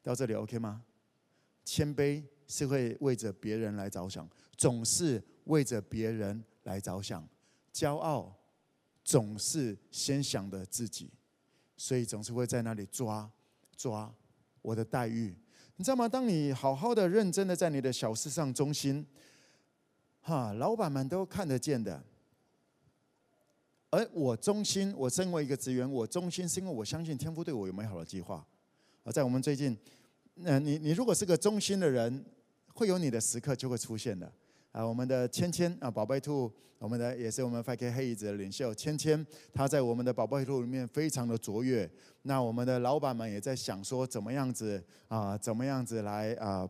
Speaker 1: 到这里 OK 吗？谦卑是会为着别人来着想，总是为着别人来着想。骄傲总是先想着自己，所以总是会在那里抓抓我的待遇。你知道吗？当你好好的、认真的在你的小事上忠心，哈，老板们都看得见的。而我忠心，我身为一个职员，我忠心是因为我相信天父对我有美好的计划。而在我们最近，那你你如果是个忠心的人，会有你的时刻就会出现的。啊，我们的芊芊啊，宝贝兔，我们的也是我们 fake 黑椅子的领袖芊芊，她在我们的宝贝兔里面非常的卓越。那我们的老板们也在想说，怎么样子啊，怎么样子来啊。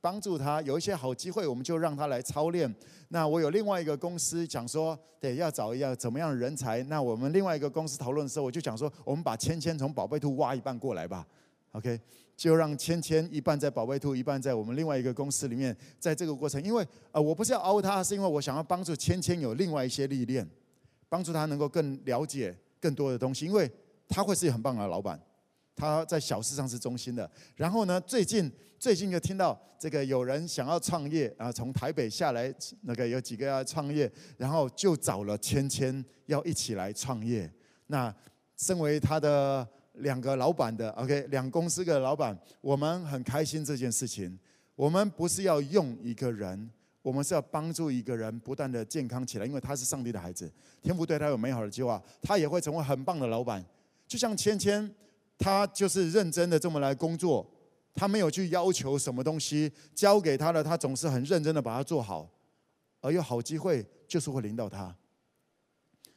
Speaker 1: 帮助他有一些好机会，我们就让他来操练。那我有另外一个公司讲说，对，要找一样怎么样的人才。那我们另外一个公司讨论的时候，我就讲说，我们把芊芊从宝贝兔挖一半过来吧。OK，就让芊芊一半在宝贝兔，一半在我们另外一个公司里面。在这个过程，因为呃，我不是要凹他，是因为我想要帮助芊芊有另外一些历练，帮助他能够更了解更多的东西，因为他会是一个很棒的老板。他在小事上是忠心的。然后呢，最近最近就听到这个有人想要创业啊，从台北下来，那个有几个要创业，然后就找了芊芊要一起来创业。那身为他的两个老板的，OK，两公司的老板，我们很开心这件事情。我们不是要用一个人，我们是要帮助一个人不断的健康起来，因为他是上帝的孩子，天父对他有美好的计划，他也会成为很棒的老板，就像芊芊。他就是认真的这么来工作，他没有去要求什么东西，交给他的，他总是很认真的把它做好，而有好机会就是会临到他。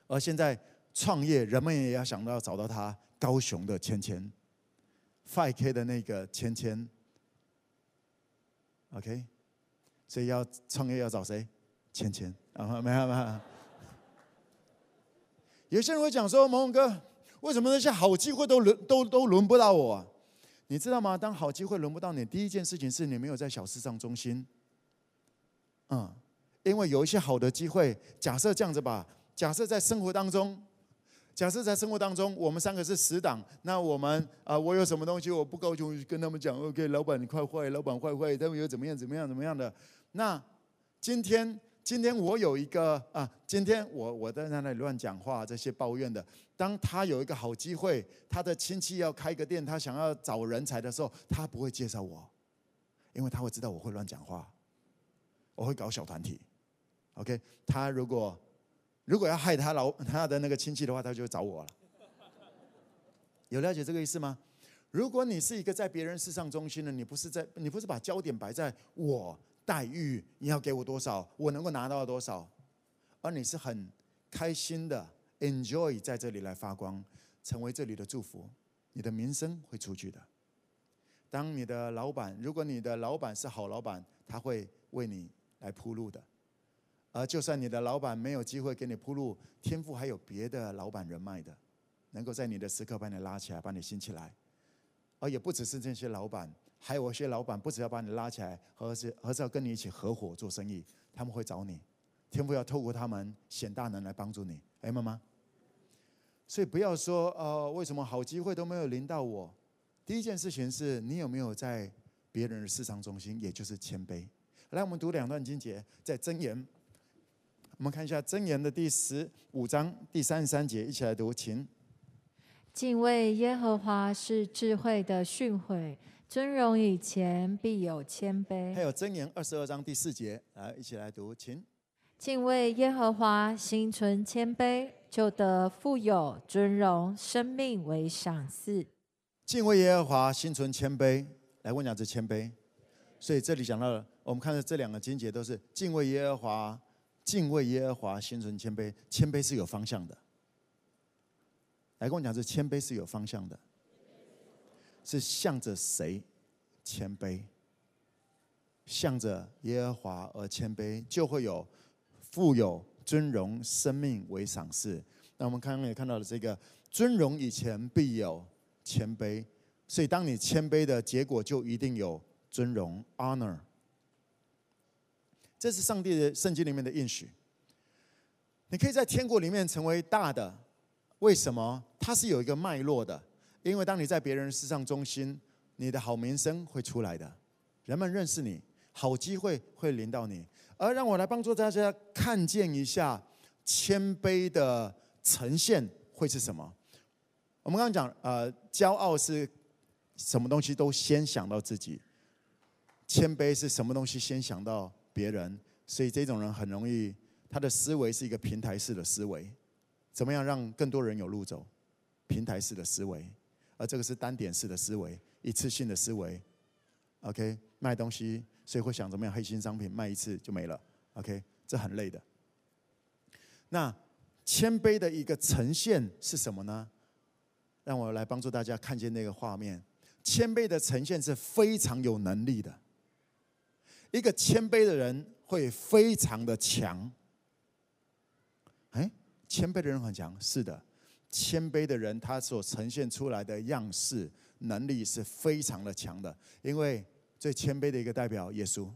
Speaker 1: 而现在创业，人们也要想到找到他，高雄的芊芊，5K 的那个芊芊，OK，所以要创业要找谁？芊芊啊，没有没有。有些人会讲说，蒙蒙哥。为什么那些好机会都轮都都轮不到我啊？你知道吗？当好机会轮不到你，第一件事情是你没有在小事上忠心。嗯，因为有一些好的机会，假设这样子吧，假设在生活当中，假设在生活当中，我们三个是死党，那我们啊、我有什么东西我不高兴，跟他们讲，OK，老板你快坏，老板坏坏，他们又怎么样怎么样怎么样的？那今天。今天我有一个啊，今天我我在那里乱讲话，这些抱怨的。当他有一个好机会，他的亲戚要开个店，他想要找人才的时候，他不会介绍我，因为他会知道我会乱讲话，我会搞小团体。OK，他如果如果要害他老 他的那个亲戚的话，他就会找我了。有了解这个意思吗？如果你是一个在别人事上中心的，你不是在你不是把焦点摆在我。待遇你要给我多少，我能够拿到多少，而你是很开心的，enjoy 在这里来发光，成为这里的祝福，你的名声会出去的。当你的老板，如果你的老板是好老板，他会为你来铺路的。而就算你的老板没有机会给你铺路，天赋还有别的老板人脉的，能够在你的时刻把你拉起来，把你兴起来。而也不只是这些老板。还有一些老板，不只要把你拉起来，而是而是要跟你一起合伙做生意，他们会找你，天赋要透过他们显大能来帮助你，哎，妈妈。所以不要说呃，为什么好机会都没有临到我？第一件事情是你有没有在别人的市场中心，也就是谦卑。来，我们读两段经节，在箴言，我们看一下箴言的第十五章第三十三节，一起来读，请。
Speaker 2: 敬畏耶和华是智慧的训诲。尊荣以前必有谦卑。
Speaker 1: 还有箴言二十二章第四节，来一起来读，请。
Speaker 2: 敬畏耶和华，心存谦卑，就得富有尊荣，生命为赏赐。
Speaker 1: 敬畏耶和华，心存谦卑。来问两次谦卑。所以这里讲到了，我们看到这两个经节都是敬畏耶和华，敬畏耶和华，心存谦卑。谦卑是有方向的。来跟我讲，这谦卑是有方向的。是向着谁谦卑？向着耶和华而谦卑，就会有富有尊荣，生命为赏赐。那我们刚刚也看到了这个尊荣以前必有谦卑，所以当你谦卑的结果，就一定有尊荣 （honor）。这是上帝的圣经里面的应许。你可以在天国里面成为大的，为什么？它是有一个脉络的。因为当你在别人世上中心，你的好名声会出来的，人们认识你，好机会会临到你。而让我来帮助大家看见一下谦卑的呈现会是什么？我们刚刚讲，呃，骄傲是什么东西都先想到自己，谦卑是什么东西先想到别人。所以这种人很容易，他的思维是一个平台式的思维。怎么样让更多人有路走？平台式的思维，而这个是单点式的思维，一次性的思维。OK，卖东西，所以会想怎么样？黑心商品卖一次就没了。OK，这很累的。那谦卑的一个呈现是什么呢？让我来帮助大家看见那个画面。谦卑的呈现是非常有能力的。一个谦卑的人会非常的强。哎，谦卑的人很强，是的。谦卑的人他所呈现出来的样式能力是非常的强的，因为最谦卑的一个代表耶稣。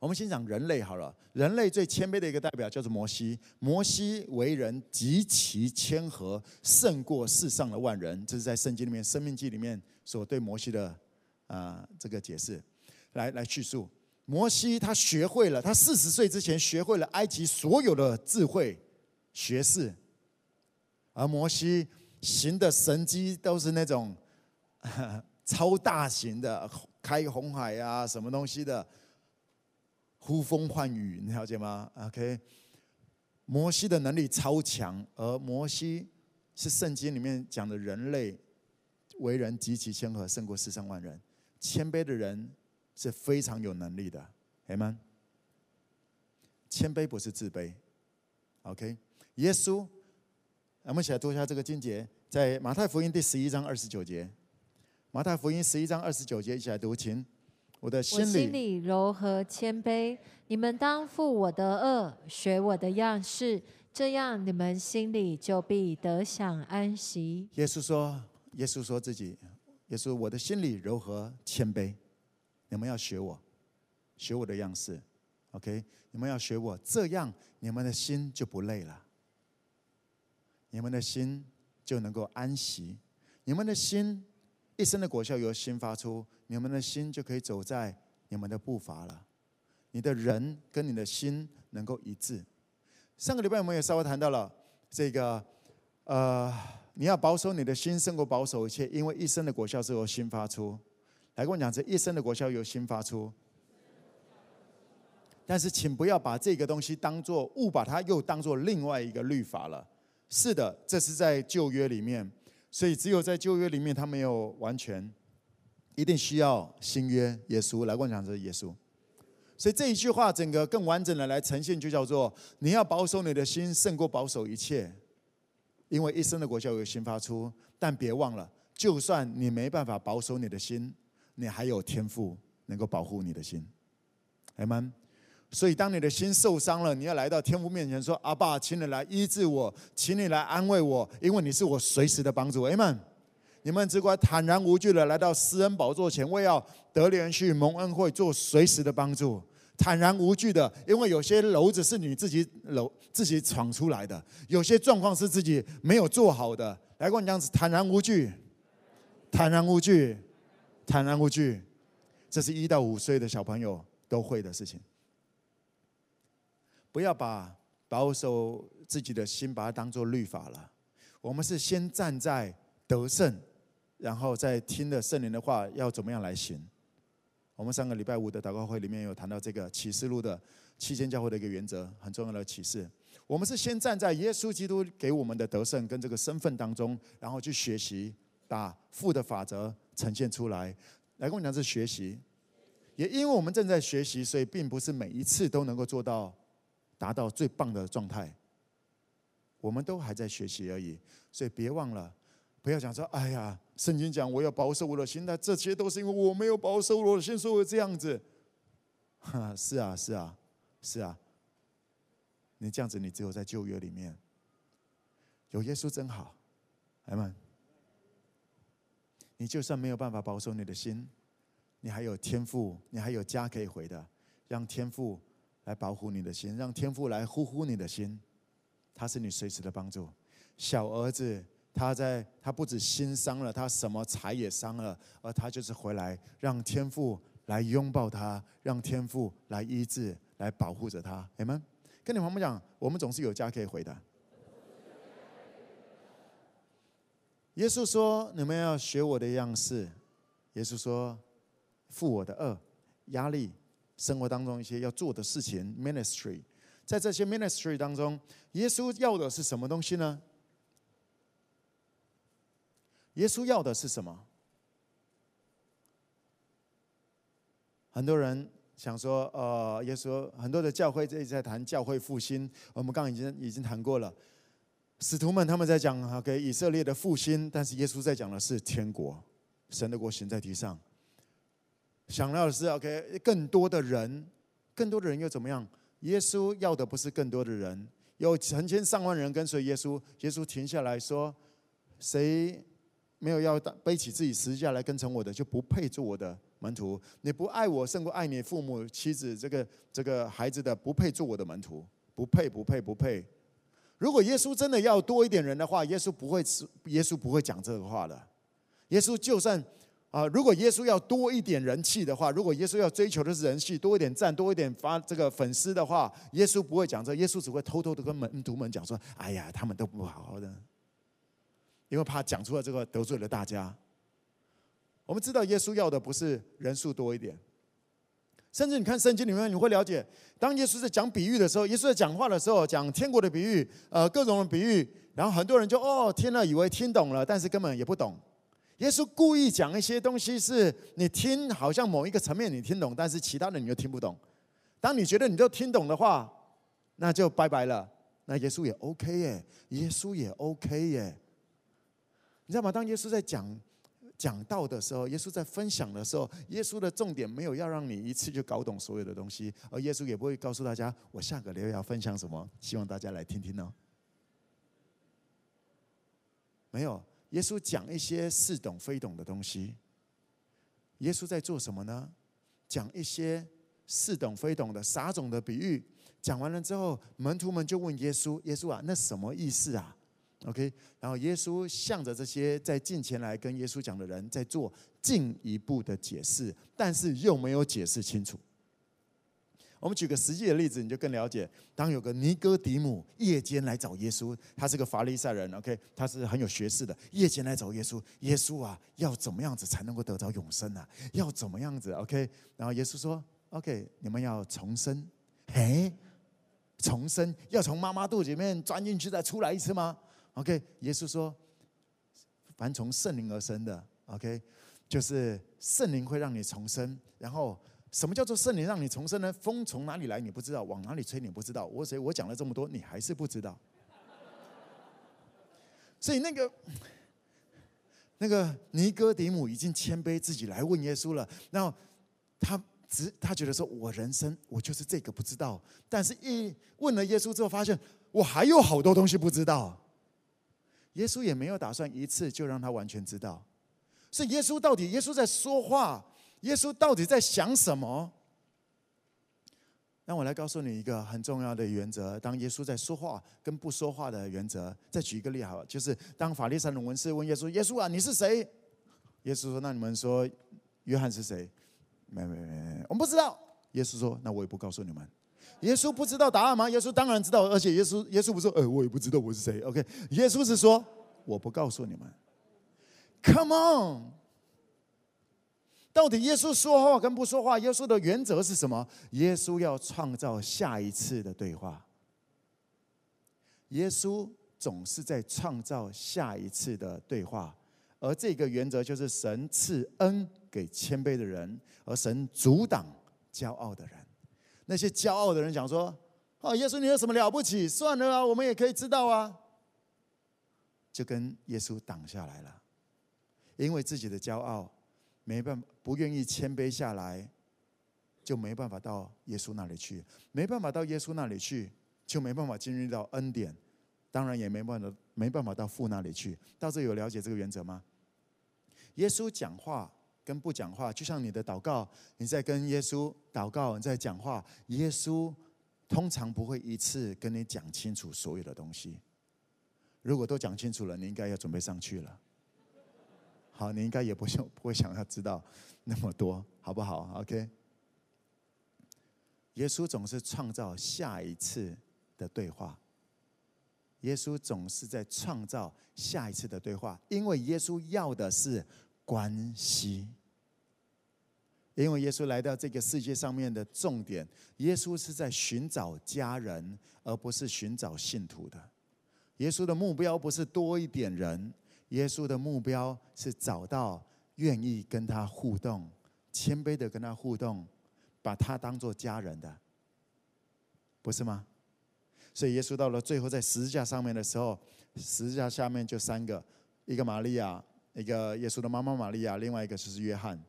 Speaker 1: 我们先讲人类好了，人类最谦卑的一个代表叫做摩西。摩西为人极其谦和，胜过世上的万人。这是在圣经里面《生命记》里面所对摩西的啊、这个解释，来来叙述。摩西他学会了，他四十岁之前学会了埃及所有的智慧学识，而摩西行的神迹都是那种 超大型的，开红海啊，什么东西的。呼风唤雨，你了解吗？OK，摩西的能力超强，而摩西是圣经里面讲的人类为人极其谦和，胜过世上万人。谦卑的人是非常有能力的，Amen。谦卑不是自卑，OK。耶稣，我们一起来读一下这个经节，在马太福音第十一章二十九节。马太福音十一章二十九节，一起来读，请。我的心里
Speaker 2: 柔和谦卑，你们当负我的恶，学我的样式，这样你们心里就必得享安息。
Speaker 1: 耶稣说：“耶稣说自己，耶稣，我的心里柔和谦卑，你们要学我，学我的样式，OK？你们要学我，这样你们的心就不累了，你们的心就能够安息，你们的心。”一生的果效由心发出，你们的心就可以走在你们的步伐了。你的人跟你的心能够一致。上个礼拜我们也稍微谈到了这个，呃，你要保守你的心胜过保守一切，因为一生的果效是由心发出。来跟我讲，这一生的果效由心发出。但是，请不要把这个东西当做误把它又当做另外一个律法了。是的，这是在旧约里面。所以，只有在旧约里面，它没有完全，一定需要新约耶稣来。跟我讲，这是耶稣。所以这一句话，整个更完整的来呈现，就叫做：你要保守你的心，胜过保守一切，因为一生的果效由心发出。但别忘了，就算你没办法保守你的心，你还有天赋能够保护你的心。阿门。所以，当你的心受伤了，你要来到天父面前说：“阿爸，请你来医治我，请你来安慰我，因为你是我随时的帮助。”阿门。你们只管坦然无惧的来到施恩宝座前，为要得连续蒙恩惠，做随时的帮助。坦然无惧的，因为有些篓子是你自己篓自己闯出来的，有些状况是自己没有做好的。来跟我讲，坦然无惧，坦然无惧，坦然无惧。这是一到五岁的小朋友都会的事情。不要把保守自己的心，把它当做律法了。我们是先站在得胜，然后再听了圣灵的话，要怎么样来行。我们上个礼拜五的祷告会里面有谈到这个启示录的七间教会的一个原则，很重要的启示。我们是先站在耶稣基督给我们的得胜跟这个身份当中，然后去学习，把父的法则呈现出来。来跟我讲，是学习。也因为我们正在学习，所以并不是每一次都能够做到。达到最棒的状态，我们都还在学习而已，所以别忘了，不要讲说：“哎呀，圣经讲我要保守我的心，那这些都是因为我没有保守我的心，所以我这样子。”哈，是啊，是啊，是啊。你这样子，你只有在旧约里面有耶稣真好，阿们。你就算没有办法保守你的心，你还有天父，你还有家可以回的，让天父。来保护你的心，让天父来呼呼你的心，他是你随时的帮助。小儿子他在，他不止心伤了，他什么财也伤了，而他就是回来，让天父来拥抱他，让天父来医治，来保护着他。你们跟你们讲，我们总是有家可以回的。耶稣说：“你们要学我的样式。”耶稣说：“负我的轭，压力。”生活当中一些要做的事情，ministry。在这些 ministry 当中，耶稣要的是什么东西呢？耶稣要的是什么？很多人想说，呃，耶稣很多的教会一直在谈教会复兴，我们刚刚已经已经谈过了。使徒们他们在讲给以色列的复兴，但是耶稣在讲的是天国，神的国行在地上。想要的是 OK，更多的人，更多的人又怎么样？耶稣要的不是更多的人，有成千上万人跟随耶稣。耶稣停下来说：“谁？”没有要背起自己十字架来跟从我的，就不配做我的门徒。你不爱我胜过爱你父母、妻子、这个这个孩子的，不配做我的门徒。不配，不配，不配。如果耶稣真的要多一点人的话，耶稣不会，耶稣不会讲这个话的。耶稣就算啊，如果耶稣要多一点人气的话，如果耶稣要追求的是人气，多一点赞，多一点发这个粉丝的话，耶稣不会讲这，耶稣只会偷偷的跟门徒们讲说：“哎呀，他们都不好好的。”因为怕讲出了这个得罪了大家。我们知道耶稣要的不是人数多一点，甚至你看圣经里面，你会了解，当耶稣在讲比喻的时候，耶稣在讲话的时候，讲天国的比喻，呃，各种的比喻，然后很多人就哦，听了以为听懂了，但是根本也不懂。耶稣故意讲一些东西，是你听好像某一个层面你听懂，但是其他的你又听不懂。当你觉得你都听懂的话，那就拜拜了。那耶稣也 OK 耶，耶稣也 OK 耶。你知道吗？当耶稣在讲讲道的时候，耶稣在分享的时候，耶稣的重点没有要让你一次就搞懂所有的东西，而耶稣也不会告诉大家我下个礼拜要分享什么，希望大家来听听哦。没有，耶稣讲一些似懂非懂的东西。耶稣在做什么呢？讲一些似懂非懂的撒种的比喻。讲完了之后，门徒们就问耶稣：“耶稣啊，那什么意思啊？” OK，然后耶稣向着这些在近前来跟耶稣讲的人，在做进一步的解释，但是又没有解释清楚。我们举个实际的例子，你就更了解。当有个尼哥底母夜间来找耶稣，他是个法利赛人，OK，他是很有学识的。夜间来找耶稣，耶稣啊，要怎么样子才能够得着永生呢、啊？要怎么样子？OK，然后耶稣说：“OK，你们要重生。嘿，重生要从妈妈肚子里面钻进去再出来一次吗？” OK，耶稣说：“凡从圣灵而生的，OK，就是圣灵会让你重生。然后，什么叫做圣灵让你重生呢？风从哪里来你不知道，往哪里吹你不知道。我所以我讲了这么多，你还是不知道。所以那个那个尼哥底母已经谦卑自己来问耶稣了。然后他只他觉得说，我人生我就是这个不知道。但是一问了耶稣之后，发现我还有好多东西不知道。”耶稣也没有打算一次就让他完全知道，是耶稣到底耶稣在说话，耶稣到底在想什么？让我来告诉你一个很重要的原则：当耶稣在说话跟不说话的原则。再举一个例好了，就是当法利赛人文士问耶稣：“耶稣啊，你是谁？”耶稣说：“那你们说约翰是谁？”没没没，我们不知道。耶稣说：“那我也不告诉你们。”耶稣不知道答案吗？耶稣当然知道，而且耶稣耶稣不说，呃，我也不知道我是谁。OK，耶稣是说，我不告诉你们。Come on，到底耶稣说话跟不说话，耶稣的原则是什么？耶稣要创造下一次的对话。耶稣总是在创造下一次的对话，而这个原则就是神赐恩给谦卑的人，而神阻挡骄傲的人。那些骄傲的人讲说：“哦，耶稣，你有什么了不起？算了啊，我们也可以知道啊。”就跟耶稣挡下来了，因为自己的骄傲，没办法，不愿意谦卑下来，就没办法到耶稣那里去，没办法到耶稣那里去，就没办法进入到恩典，当然也没办法，没办法到父那里去。到这有了解这个原则吗？耶稣讲话。跟不讲话，就像你的祷告，你在跟耶稣祷告，你在讲话，耶稣通常不会一次跟你讲清楚所有的东西。如果都讲清楚了，你应该要准备上去了。好，你应该也不想不会想要知道那么多，好不好？OK。耶稣总是创造下一次的对话。耶稣总是在创造下一次的对话，因为耶稣要的是关系。因为耶稣来到这个世界上面的重点，耶稣是在寻找家人，而不是寻找信徒的。耶稣的目标不是多一点人，耶稣的目标是找到愿意跟他互动、谦卑的跟他互动、把他当做家人的，不是吗？所以耶稣到了最后在十字架上面的时候，十字架下面就三个，一个玛利亚。一个耶稣的妈妈玛利亚，另外一个就是约翰，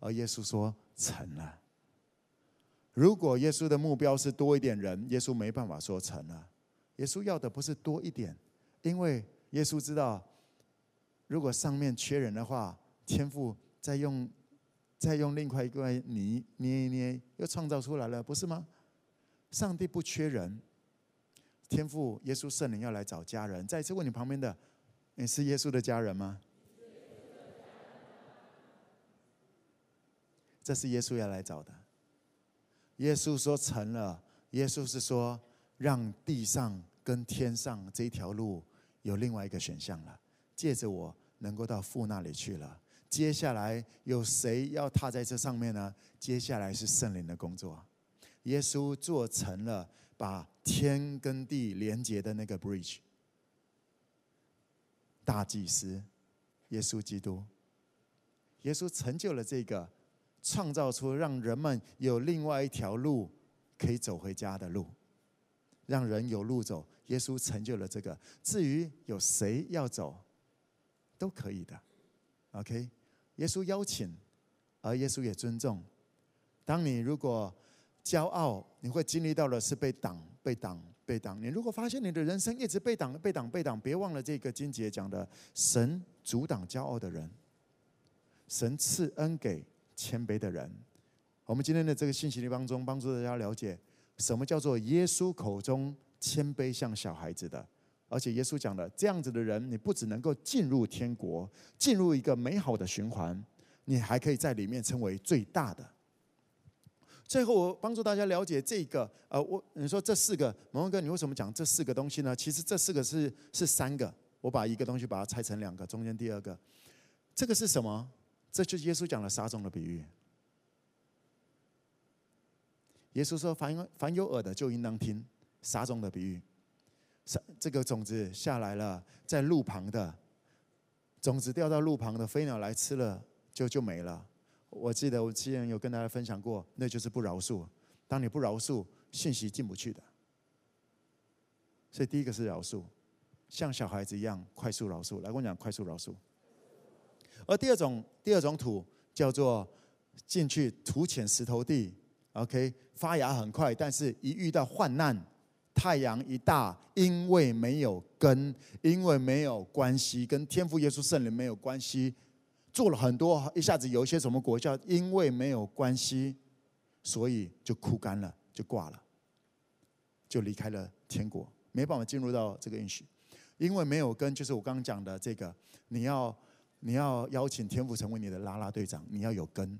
Speaker 1: 而耶稣说成了。如果耶稣的目标是多一点人，耶稣没办法说成了。耶稣要的不是多一点，因为耶稣知道，如果上面缺人的话，天父再用再用另外一块泥捏一捏，又创造出来了，不是吗？上帝不缺人，天父耶稣圣灵要来找家人。再一次问你旁边的，你是耶稣的家人吗？这是耶稣要来找的。耶稣说成了，耶稣是说让地上跟天上这一条路有另外一个选项了，借着我能够到父那里去了。接下来有谁要踏在这上面呢？接下来是圣灵的工作。耶稣做成了把天跟地连接的那个 bridge。大祭司耶稣基督，耶稣成就了这个。创造出让人们有另外一条路可以走回家的路，让人有路走。耶稣成就了这个。至于有谁要走，都可以的。OK，耶稣邀请，而耶稣也尊重。当你如果骄傲，你会经历到的是被挡、被挡、被挡。你如果发现你的人生一直被挡、被挡、被挡，别忘了这个经节讲的：神阻挡骄傲的人，神赐恩给。谦卑的人，我们今天的这个信息的当中，帮助大家了解什么叫做耶稣口中谦卑像小孩子的。而且耶稣讲的这样子的人，你不只能够进入天国，进入一个美好的循环，你还可以在里面成为最大的。最后，我帮助大家了解这个，呃，我你说这四个，蒙恩哥，你为什么讲这四个东西呢？其实这四个是是三个，我把一个东西把它拆成两个，中间第二个，这个是什么？这就是耶稣讲的撒种的比喻。耶稣说：“凡凡有耳的，就应当听。”撒种的比喻，撒这个种子下来了，在路旁的种子掉到路旁的飞鸟来吃了，就就没了。我记得我之前有跟大家分享过，那就是不饶恕。当你不饶恕，信息进不去的。所以第一个是饶恕，像小孩子一样快速饶恕。来，我讲快速饶恕。而第二种，第二种土叫做进去土浅石头地，OK，发芽很快，但是一遇到患难，太阳一大，因为没有根，因为没有关系，跟天父耶稣圣灵没有关系，做了很多，一下子有一些什么果效，因为没有关系，所以就枯干了，就挂了，就离开了天国，没办法进入到这个应许，因为没有根，就是我刚刚讲的这个，你要。你要邀请天父成为你的啦啦队长，你要有根，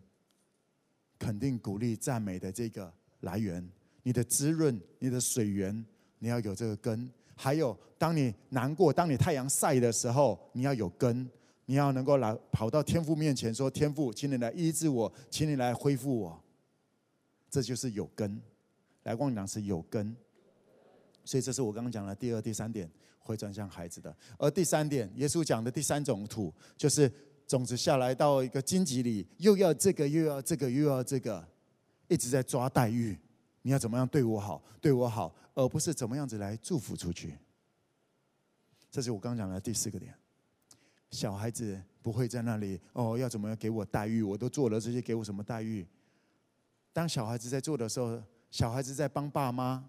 Speaker 1: 肯定、鼓励、赞美的这个来源，你的滋润、你的水源，你要有这个根。还有，当你难过、当你太阳晒的时候，你要有根，你要能够来跑到天父面前说：“天父，请你来医治我，请你来恢复我。”这就是有根。来，光讲是有根，所以这是我刚刚讲的第二、第三点。会转向孩子的。而第三点，耶稣讲的第三种土，就是种子下来到一个荆棘里，又要这个，又要这个，又要这个，一直在抓待遇。你要怎么样对我好，对我好，而不是怎么样子来祝福出去。这是我刚讲的第四个点。小孩子不会在那里哦，要怎么样给我待遇？我都做了这些，给我什么待遇？当小孩子在做的时候，小孩子在帮爸妈。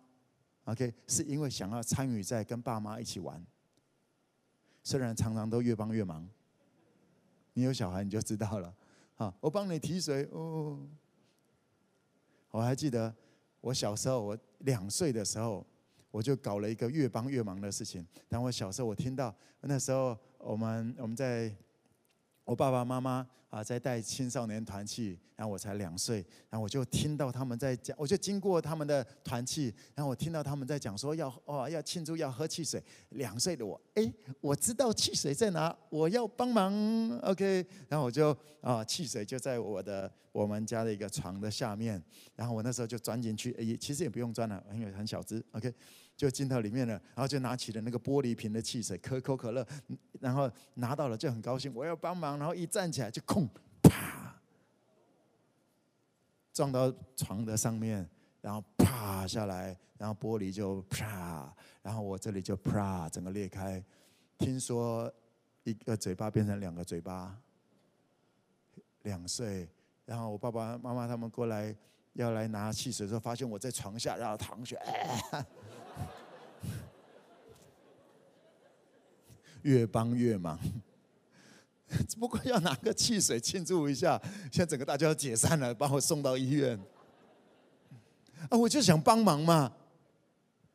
Speaker 1: OK，是因为想要参与在跟爸妈一起玩，虽然常常都越帮越忙。你有小孩你就知道了，好，我帮你提水哦。我还记得我小时候，我两岁的时候，我就搞了一个越帮越忙的事情。当我小时候，我听到那时候我们我们在我爸爸妈妈啊，在带青少年团契，然后我才两岁，然后我就听到他们在讲，我就经过他们的团契，然后我听到他们在讲说要哦要庆祝要喝汽水。两岁的我，哎，我知道汽水在哪，我要帮忙，OK，然后我就啊汽水就在我的我们家的一个床的下面，然后我那时候就钻进去，哎，其实也不用钻了，因为很小只，OK。就进到里面了，然后就拿起了那个玻璃瓶的汽水，可口可乐，然后拿到了就很高兴，我要帮忙，然后一站起来就空，啪，撞到床的上面，然后啪下来，然后玻璃就啪，然后我这里就啪整个裂开，听说一个嘴巴变成两个嘴巴，两岁，然后我爸爸妈妈他们过来要来拿汽水的时候，发现我在床下，然后淌血。哎 越帮越忙，只 不过要拿个汽水庆祝一下。现在整个大家要解散了，把我送到医院。啊，我就想帮忙嘛，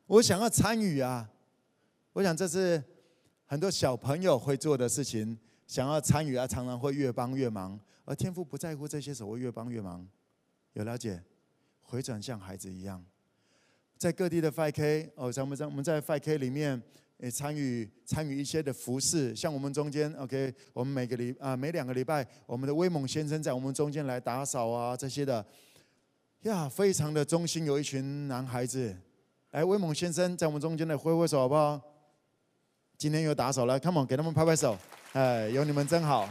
Speaker 1: 我想要参与啊。我想这是很多小朋友会做的事情，想要参与啊，常常会越帮越忙。而天父不在乎这些所谓，越帮越忙。有了解？回转像孩子一样，在各地的 5K 哦，像我们在我们在 5K 里面。诶，参与参与一些的服饰，像我们中间，OK，我们每个礼啊每两个礼拜，我们的威猛先生在我们中间来打扫啊这些的，呀，非常的忠心，有一群男孩子，来，威猛先生在我们中间来挥挥手好不好？今天又打扫了，Come on，给他们拍拍手，哎，有你们真好。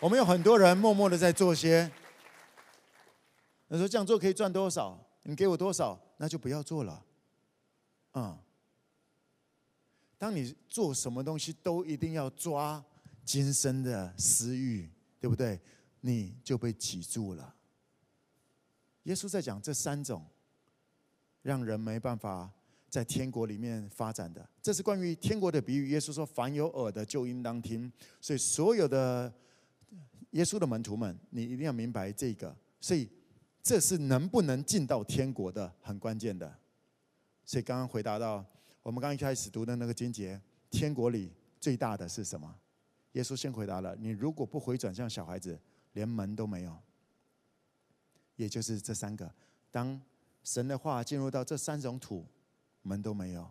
Speaker 1: 我们有很多人默默的在做些，他说这样做可以赚多少？你给我多少？那就不要做了，嗯。当你做什么东西都一定要抓今生的私欲，对不对？你就被挤住了。耶稣在讲这三种让人没办法在天国里面发展的，这是关于天国的比喻。耶稣说：“凡有耳的就应当听。”所以所有的耶稣的门徒们，你一定要明白这个。所以这是能不能进到天国的很关键的。所以刚刚回答到。我们刚一开始读的那个经节，天国里最大的是什么？耶稣先回答了：你如果不回转像小孩子，连门都没有。也就是这三个，当神的话进入到这三种土，门都没有。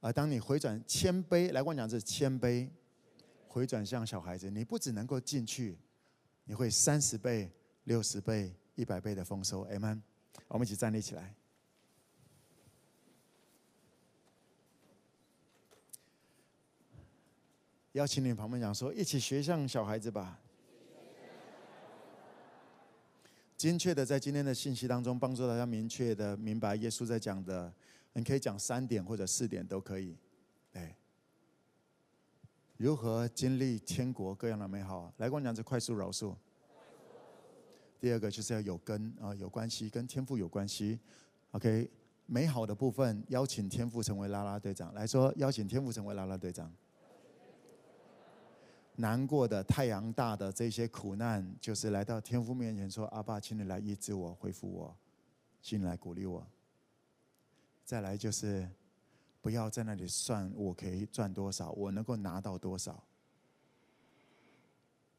Speaker 1: 而当你回转谦卑，来跟我讲是谦卑，回转像小孩子，你不只能够进去，你会三十倍、六十倍、一百倍的丰收。阿门。我们一起站立起来。邀请你旁边讲说，一起学像小孩子吧。精确的在今天的信息当中，帮助大家明确的明白耶稣在讲的。你可以讲三点或者四点都可以。对，如何经历天国各样的美好？来跟我讲，这快速饶恕。第二个就是要有根啊，有关系，跟天赋有关系。OK，美好的部分邀请天赋成为啦啦队长。来说，邀请天赋成为啦啦队长。难过的、太阳大的这些苦难，就是来到天父面前说：“阿爸，请你来医治我、恢复我，请你来鼓励我。”再来就是，不要在那里算我可以赚多少，我能够拿到多少。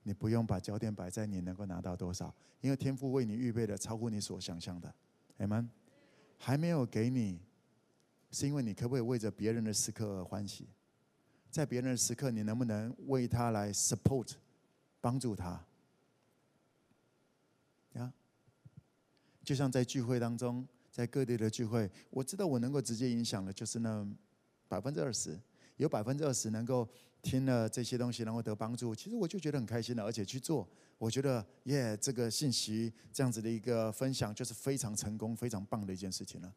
Speaker 1: 你不用把焦点摆在你能够拿到多少，因为天父为你预备的超乎你所想象的。阿门。还没有给你，是因为你可不可以为着别人的时刻而欢喜？在别人的时刻，你能不能为他来 support，帮助他？呀，就像在聚会当中，在各地的聚会，我知道我能够直接影响的，就是那百分之二十，有百分之二十能够听了这些东西，然后得帮助。其实我就觉得很开心的，而且去做，我觉得耶，这个信息这样子的一个分享，就是非常成功、非常棒的一件事情了。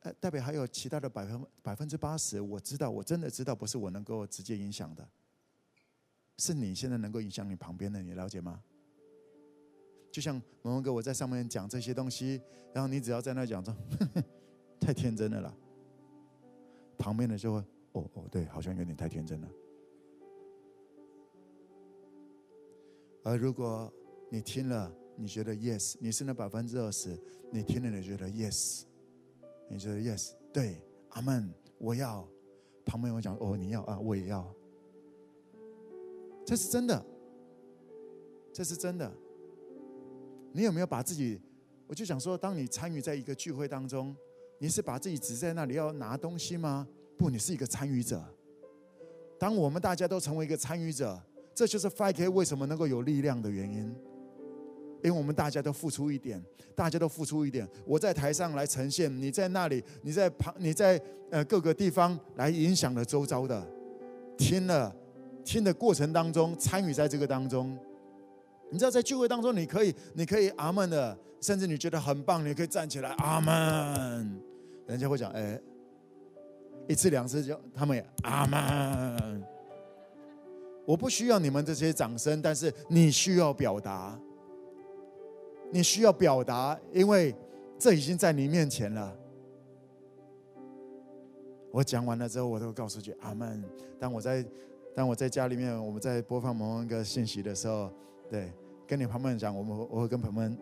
Speaker 1: 呃，代表还有其他的百分百分之八十，我知道，我真的知道，不是我能够直接影响的，是你现在能够影响你旁边的，你了解吗？就像文文哥我在上面讲这些东西，然后你只要在那讲说，太天真了啦，旁边的就会，哦哦，对，好像有点太天真了。而如果你听了，你觉得 yes，你是那百分之二十，你听了你觉得 yes。你说 yes，对，阿门，我要。旁边我讲哦，你要啊，我也要。这是真的，这是真的。你有没有把自己？我就想说，当你参与在一个聚会当中，你是把自己只在那里要拿东西吗？不，你是一个参与者。当我们大家都成为一个参与者，这就是 5K 为什么能够有力量的原因。因为我们大家都付出一点，大家都付出一点。我在台上来呈现，你在那里，你在旁，你在呃各个地方来影响了周遭的，听了听的过程当中，参与在这个当中。你知道，在聚会当中，你可以，你可以阿门的，甚至你觉得很棒，你可以站起来阿门。人家会讲，哎，一次两次就他们也阿门。我不需要你们这些掌声，但是你需要表达。你需要表达，因为这已经在你面前了。我讲完了之后，我都告诉句阿门。当我在当我在家里面，我们在播放某一个信息的时候，对，跟你朋友们讲，我们我会跟朋友们，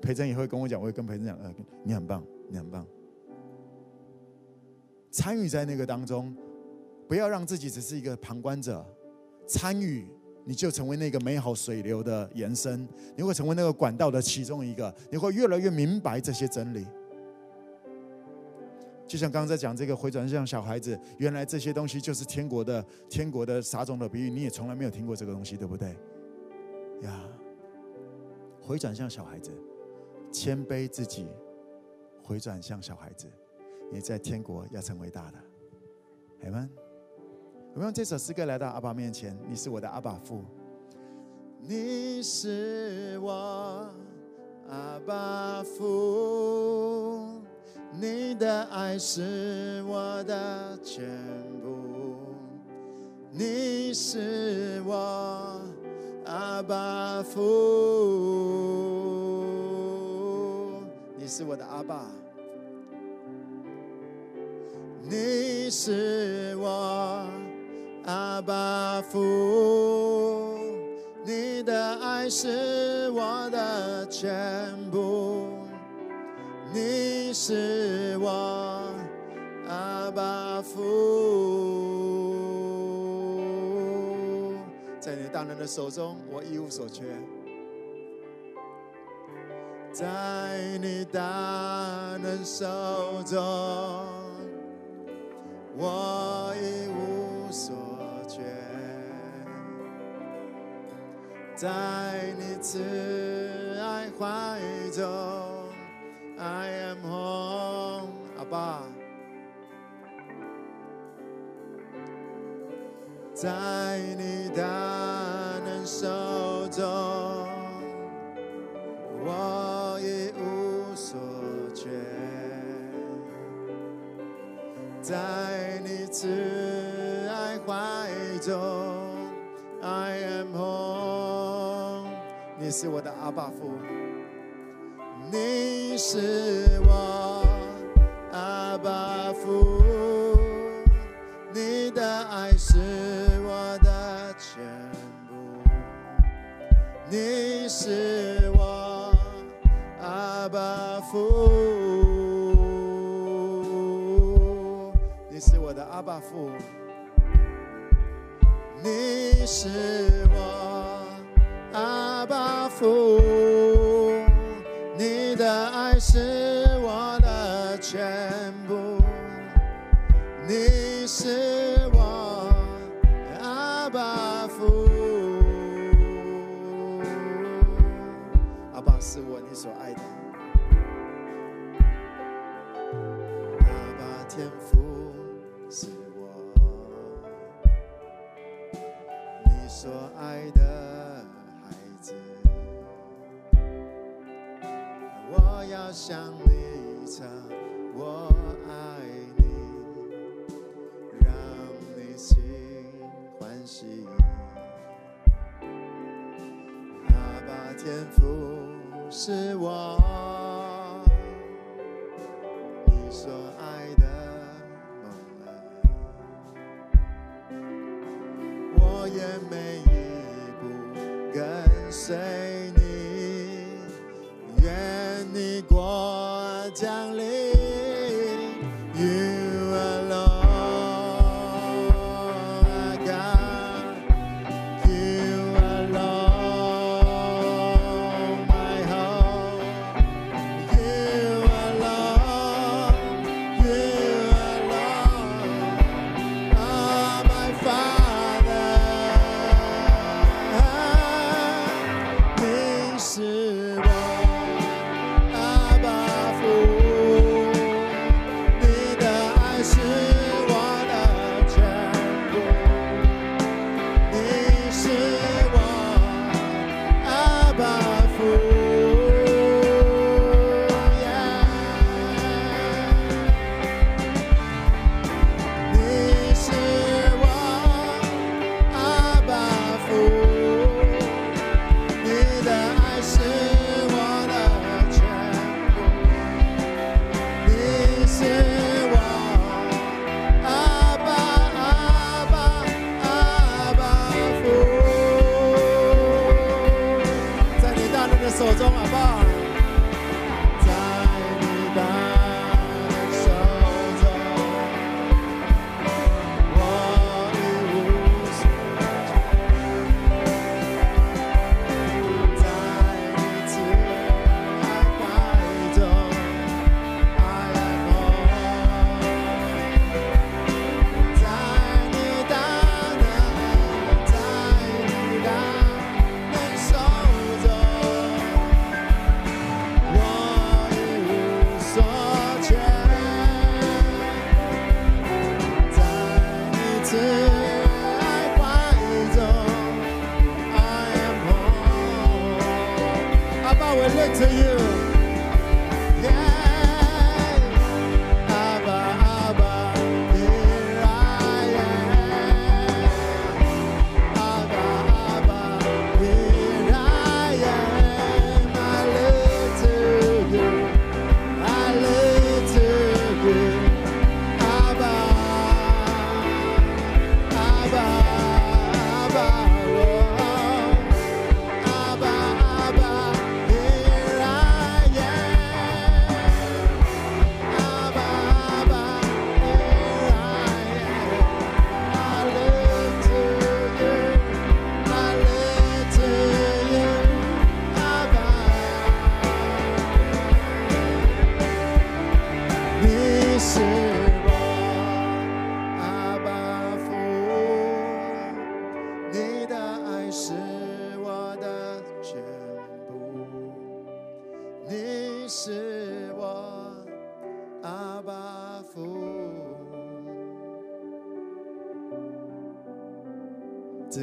Speaker 1: 培珍也会跟我讲，我会跟培珍讲，呃，你很棒，你很棒。参与在那个当中，不要让自己只是一个旁观者，参与。你就成为那个美好水流的延伸，你会成为那个管道的其中一个，你会越来越明白这些真理。就像刚刚在讲这个回转向小孩子，原来这些东西就是天国的天国的撒种的比喻，你也从来没有听过这个东西，对不对？呀，回转向小孩子，谦卑自己，回转向小孩子，你在天国要成为大的，阿们。我们用这首诗歌来到阿爸面前，你是我的阿爸父，你是我阿爸父，你的爱是我的全部，你是我阿爸父，你是我的阿爸，你是我。阿爸父，你的爱是我的全部，你是我阿爸父，在你大能的手中，我一无所缺；在你大能手中，我一在你慈爱怀中，I am home，阿爸。在你大能手中，我一无所缺。在你慈爱怀中。你是我的阿爸父，你是我阿爸父，你的爱是我的全部，你是我阿爸父，你是我的阿爸父，你是我。阿爸父，你的爱是我的全部，你是要向你唱，我爱你，让你心欢喜。阿爸天父是我，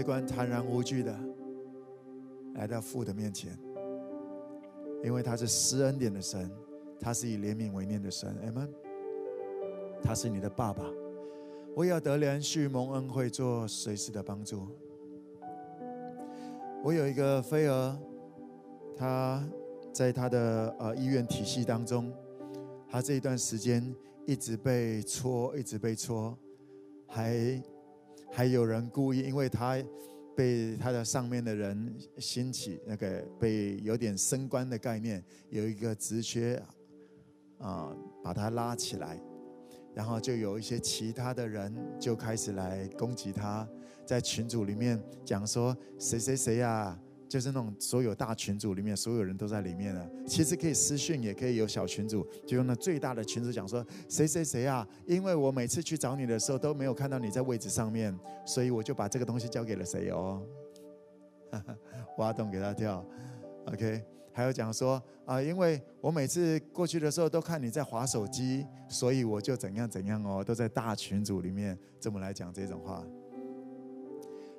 Speaker 1: 只管坦然无惧的来到父的面前，因为他是施恩典的神。他是以怜悯为念的神，Amen。他是你的爸爸，我要得连续蒙恩惠，做随时的帮助。我有一个飞蛾，他在他的呃医院体系当中，他这一段时间一直被戳，一直被戳，还还有人故意，因为他被他的上面的人兴起那个被有点升官的概念，有一个职缺。啊、把他拉起来，然后就有一些其他的人就开始来攻击他，在群组里面讲说谁谁谁呀，就是那种所有大群组里面所有人都在里面了。其实可以私讯，也可以有小群组，就用那最大的群组讲说谁谁谁啊，因为我每次去找你的时候都没有看到你在位置上面，所以我就把这个东西交给了谁哦，挖洞给他跳，OK。还有讲说啊、因为我每次过去的时候都看你在划手机，所以我就怎样怎样哦，都在大群组里面这么来讲这种话。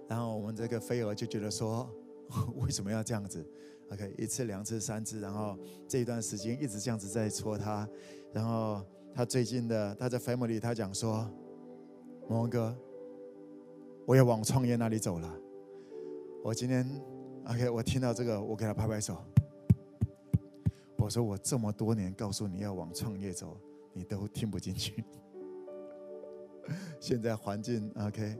Speaker 1: 然后我们这个飞蛾就觉得说，为什么要这样子？OK，一次、两次、三次，然后这一段时间一直这样子在戳他。然后他最近的他在 family 他讲说，蒙恩哥，我要往创业那里走了。我今天 OK，我听到这个，我给他拍拍手。我说我这么多年告诉你要往创业走，你都听不进去。现在环境 OK，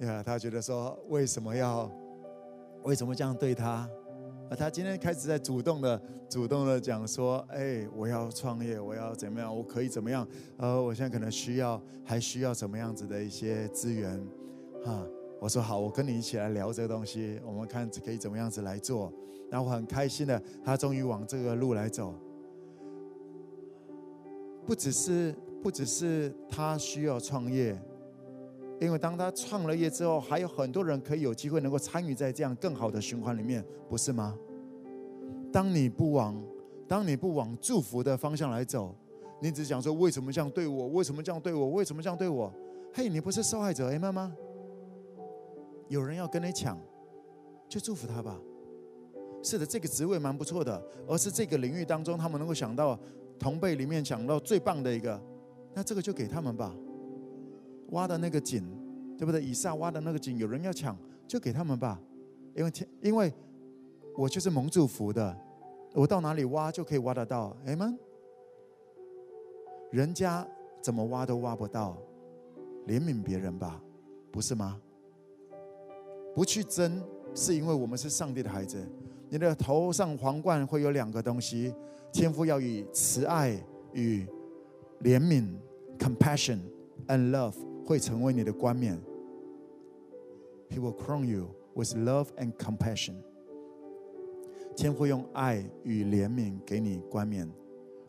Speaker 1: 呀，他觉得说为什么要为什么这样对他？啊，他今天开始在主动的主动的讲说，哎，我要创业，我要怎么样？我可以怎么样？呃，我现在可能需要还需要什么样子的一些资源？哈，我说好，我跟你一起来聊这个东西，我们看可以怎么样子来做。然后我很开心的，他终于往这个路来走。不只是不只是他需要创业，因为当他创了业之后，还有很多人可以有机会能够参与在这样更好的循环里面，不是吗？当你不往当你不往祝福的方向来走，你只想说为什么这样对我？为什么这样对我？为什么这样对我？嘿，你不是受害者哎，妈妈？有人要跟你抢，就祝福他吧。是的，这个职位蛮不错的，而是这个领域当中，他们能够想到同辈里面想到最棒的一个，那这个就给他们吧。挖的那个井，对不对？以撒挖的那个井，有人要抢，就给他们吧。因为天，因为我就是蒙祝福的，我到哪里挖就可以挖得到。哎们，人家怎么挖都挖不到，怜悯别人吧，不是吗？不去争，是因为我们是上帝的孩子。你的头上皇冠会有两个东西，天赋要以慈爱与怜悯 （compassion and love） 会成为你的冠冕。He will crown you with love and compassion。天父用爱与怜悯给你冠冕，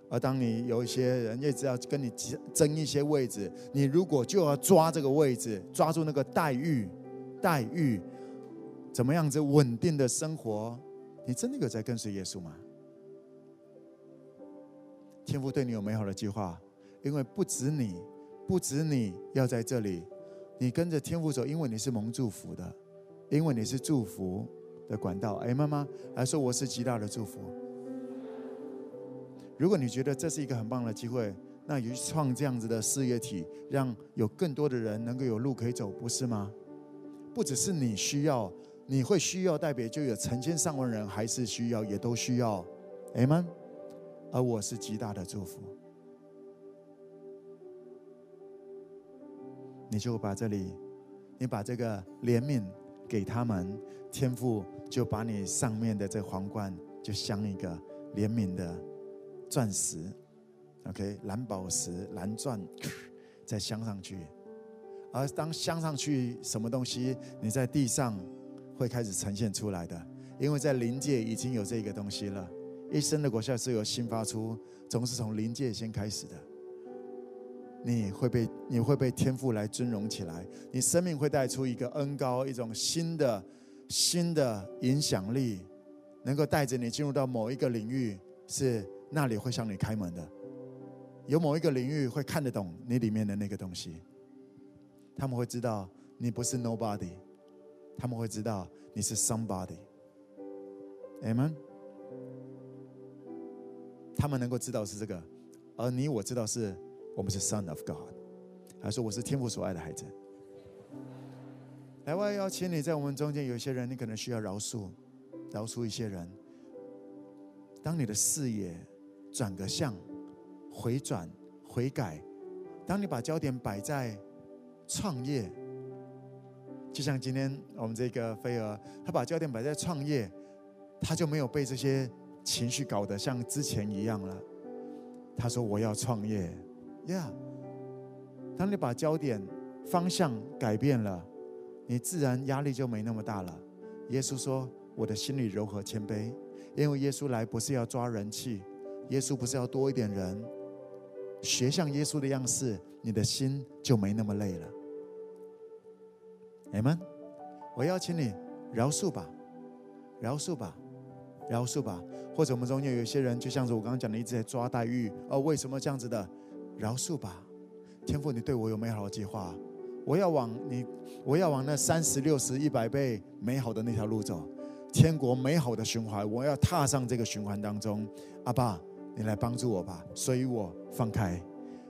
Speaker 1: 而当你有一些人一直要跟你争一些位置，你如果就要抓这个位置，抓住那个待遇，待遇，怎么样子稳定的生活？你真的有在跟随耶稣吗？天父对你有美好的计划，因为不止你，不止你要在这里，你跟着天父走，因为你是蒙祝福的，因为你是祝福的管道。哎，妈妈来说，我是极大的祝福。如果你觉得这是一个很棒的机会，那你创这样子的事业体，让有更多的人能够有路可以走，不是吗？不只是你需要，你会需要，代表就有成千上万人还是需要，也都需要，Amen。而我是极大的祝福，你就把这里，你把这个怜悯给他们，天父就把你上面的这皇冠，就镶一个怜悯的。钻石，OK，蓝宝石、蓝钻，再镶上去。而当镶上去，什么东西你在地上会开始呈现出来的？因为在灵界已经有这个东西了。一生的果效是由心发出，总是从灵界先开始的。你会被你会被天赋来尊荣起来，你生命会带出一个恩高，一种新的新的影响力，能够带着你进入到某一个领域是。那里会向你开门的，有某一个领域会看得懂你里面的那个东西，他们会知道你不是 nobody，他们会知道你是 somebody，Amen。他们能够知道是这个，而你我知道是我们是 son of God，还说我是天父所爱的孩子。来，我要邀请你在我们中间有些人，你可能需要饶恕，饶恕一些人。当你的视野。转个向，回转、悔改。当你把焦点摆在创业，就像今天我们这个飞儿，他把焦点摆在创业，他就没有被这些情绪搞得像之前一样了。他说：“我要创业。” Yeah，当你把焦点方向改变了，你自然压力就没那么大了。耶稣说：“我的心里柔和谦卑，因为耶稣来不是要抓人气。”耶稣不是要多一点人学像耶稣的样式，你的心就没那么累了。阿门。我邀请你饶恕吧，饶恕吧，饶恕吧。或者我们中间有些人，就像是我刚刚讲的，一直在抓黛玉。哦，为什么这样子的？饶恕吧，天父，你对我有美好的计划，我要往你，我要往那三十六十一百倍美好的那条路走，天国美好的循环，我要踏上这个循环当中。阿爸。你来帮助我吧，所以我放开，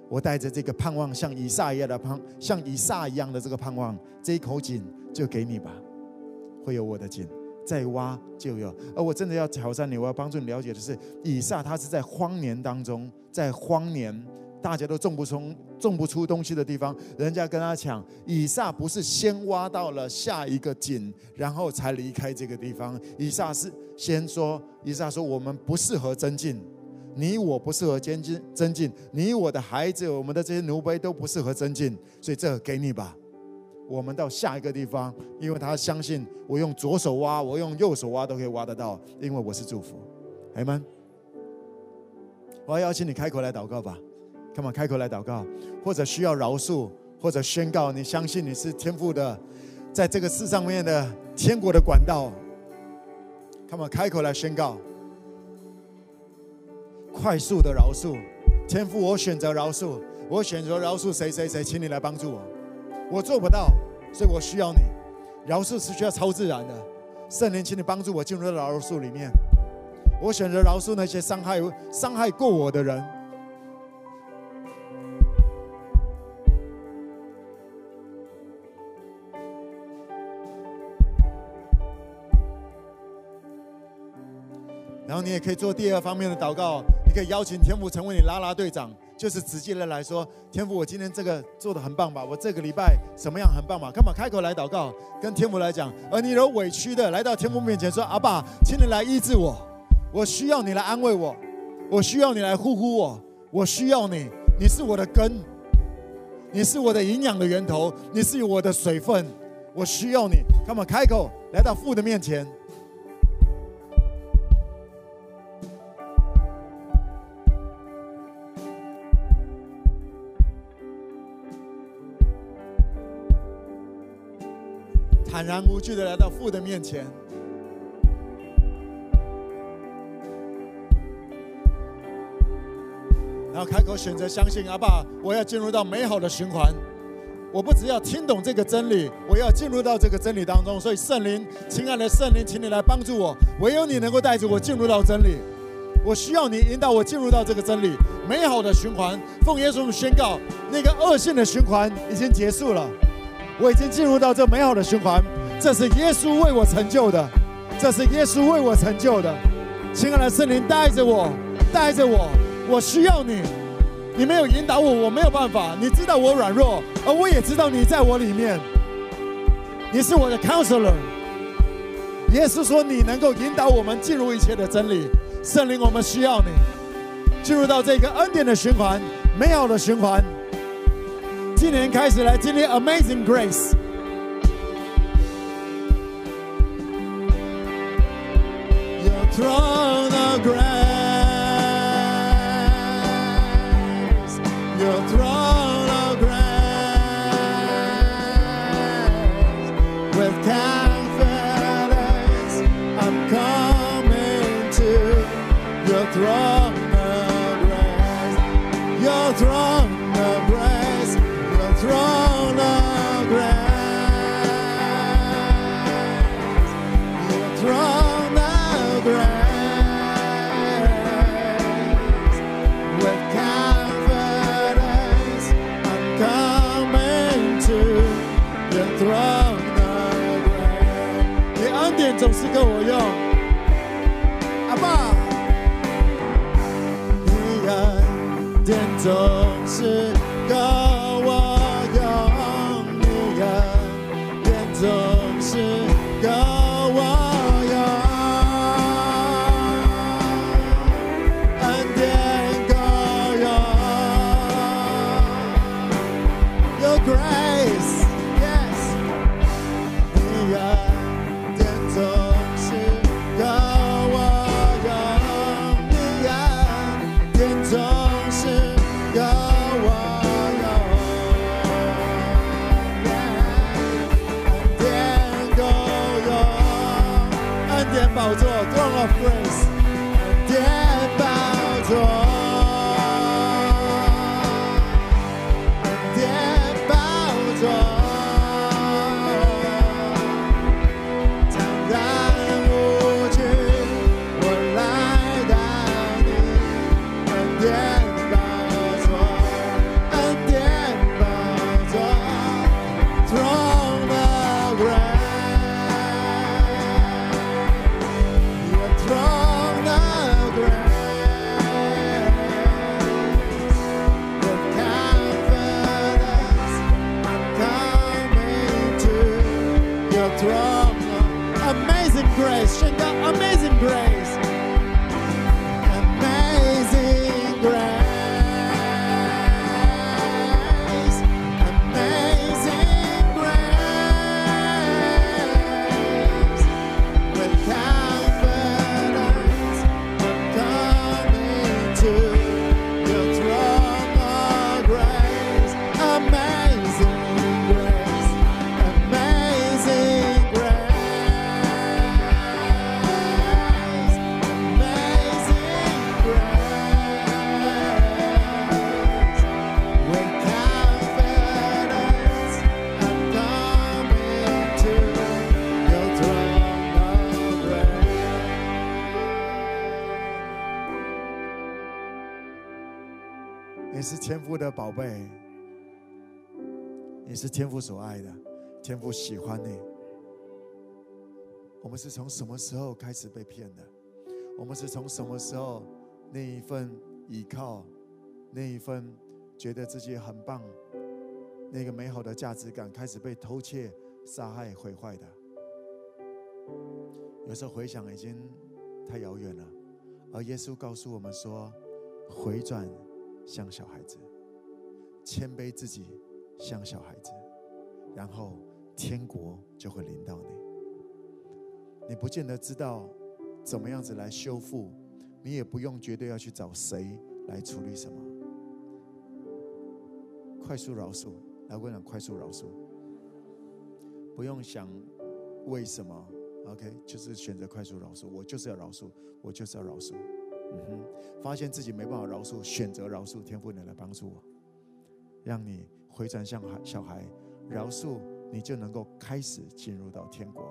Speaker 1: 我带着这个盼望，像以撒一样的盼，像以撒一样的这个盼望，这一口井就给你吧，会有我的井，再挖就有。而我真的要挑战你，我要帮助你了解的是，以撒他是在荒年当中，在荒年大家都种不出种不出东西的地方，人家跟他抢，以撒不是先挖到了下一个井，然后才离开这个地方，以撒是先说，以撒说我们不适合增进。你我不适合增进增进，你我的孩子，我们的这些奴婢都不适合增进，所以这个给你吧。我们到下一个地方，因为他相信我用左手挖，我用右手挖都可以挖得到，因为我是祝福。阿们，我要邀请你开口来祷告吧，Come on，开口来祷告，或者需要饶恕，或者宣告你相信你是天父的，在这个世上面的天国的管道。Come on，开口来宣告。快速的饶恕，天父，我选择饶恕，我选择饶恕谁谁谁，请你来帮助我。我做不到，所以我需要你。饶恕是需要超自然的，圣灵，请你帮助我进入到饶恕里面。我选择饶恕那些伤害伤害过我的人。你也可以做第二方面的祷告。你可以邀请天父成为你啦啦队长，就是直接的来说，天父，我今天这个做的很棒吧？我这个礼拜什么样很棒吧？干嘛开口来祷告，跟天父来讲。而你有委屈的来到天父面前说：“阿爸，请你来医治我，我需要你来安慰我，我需要你来呼呼我，我需要你，你是我的根，你是我的营养的源头，你是我的水分，我需要你。干嘛开口来到父的面前。”坦然无惧的来到父的面前，然后开口选择相信阿爸，我要进入到美好的循环。我不只要听懂这个真理，我要进入到这个真理当中。所以圣灵，亲爱的圣灵，请你来帮助我。唯有你能够带着我进入到真理。我需要你引导我进入到这个真理美好的循环。奉耶稣宣告，那个恶性的循环已经结束了，我已经进入到这美好的循环。这是耶稣为我成就的，这是耶稣为我成就的。亲爱的圣灵，带着我，带着我，我需要你。你没有引导我，我没有办法。你知道我软弱，而我也知道你在我里面。你是我的 counselor。耶稣说：“你能够引导我们进入一切的真理。”圣灵，我们需要你进入到这个恩典的循环，美好的循环。今年开始来经历 Amazing Grace。Your throne of grace, Your throne 我要阿爸。你要点头是天父所爱的，天父喜欢你。我们是从什么时候开始被骗的？我们是从什么时候那一份依靠，那一份觉得自己很棒，那个美好的价值感开始被偷窃、杀害、毁坏的？有时候回想已经太遥远了，而耶稣告诉我们说：回转。像小孩子，谦卑自己，像小孩子，然后天国就会临到你。你不见得知道怎么样子来修复，你也不用绝对要去找谁来处理什么。快速饶恕，来，我讲快速饶恕，不用想为什么，OK，就是选择快速饶恕。我就是要饶恕，我就是要饶恕。嗯哼，发现自己没办法饶恕，选择饶恕，天父你来帮助我，让你回转向孩小孩，饶恕你就能够开始进入到天国，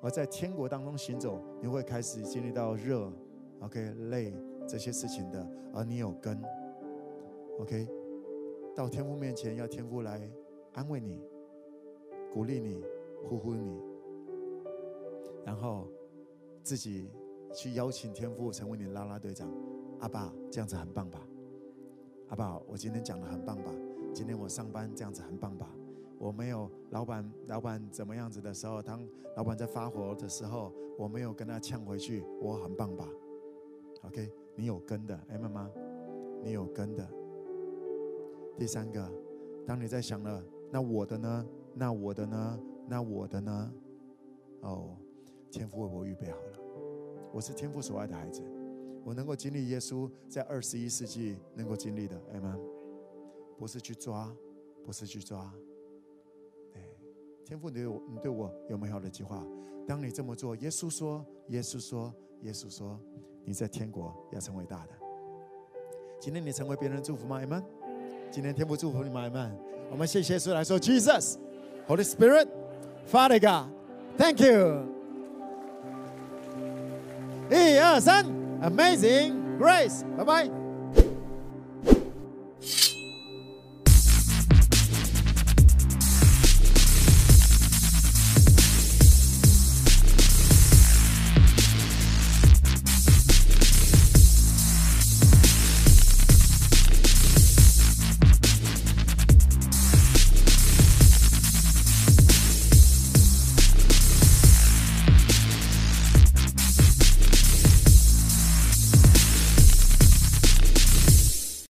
Speaker 1: 而在天国当中行走，你会开始经历到热，OK，累，这些事情的，而你有根。OK，到天父面前，要天父来安慰你、鼓励你、呼呼你，然后自己去邀请天父成为你的啦啦队长。阿爸，这样子很棒吧？阿爸，我今天讲的很棒吧？今天我上班这样子很棒吧？我没有老板，老板怎么样子的时候，当老板在发火的时候，我没有跟他呛回去，我很棒吧？OK，你有根的，哎，妈妈，你有根的。第三个，当你在想了，那我的呢？那我的呢？那我的呢？哦，天父为我预备好了，我是天父所爱的孩子，我能够经历耶稣在二十一世纪能够经历的，哎妈，不是去抓，不是去抓。天父，你对我，你对我有美好的计划。当你这么做，耶稣说，耶稣说，耶稣说，你在天国要成为大的。今天你成为别人祝福吗？Amen。今天天父祝福你们，Amen。我们谢谢耶稣来说，Jesus、Holy Spirit、Father God，Thank you。一二三，Amazing Grace，拜拜。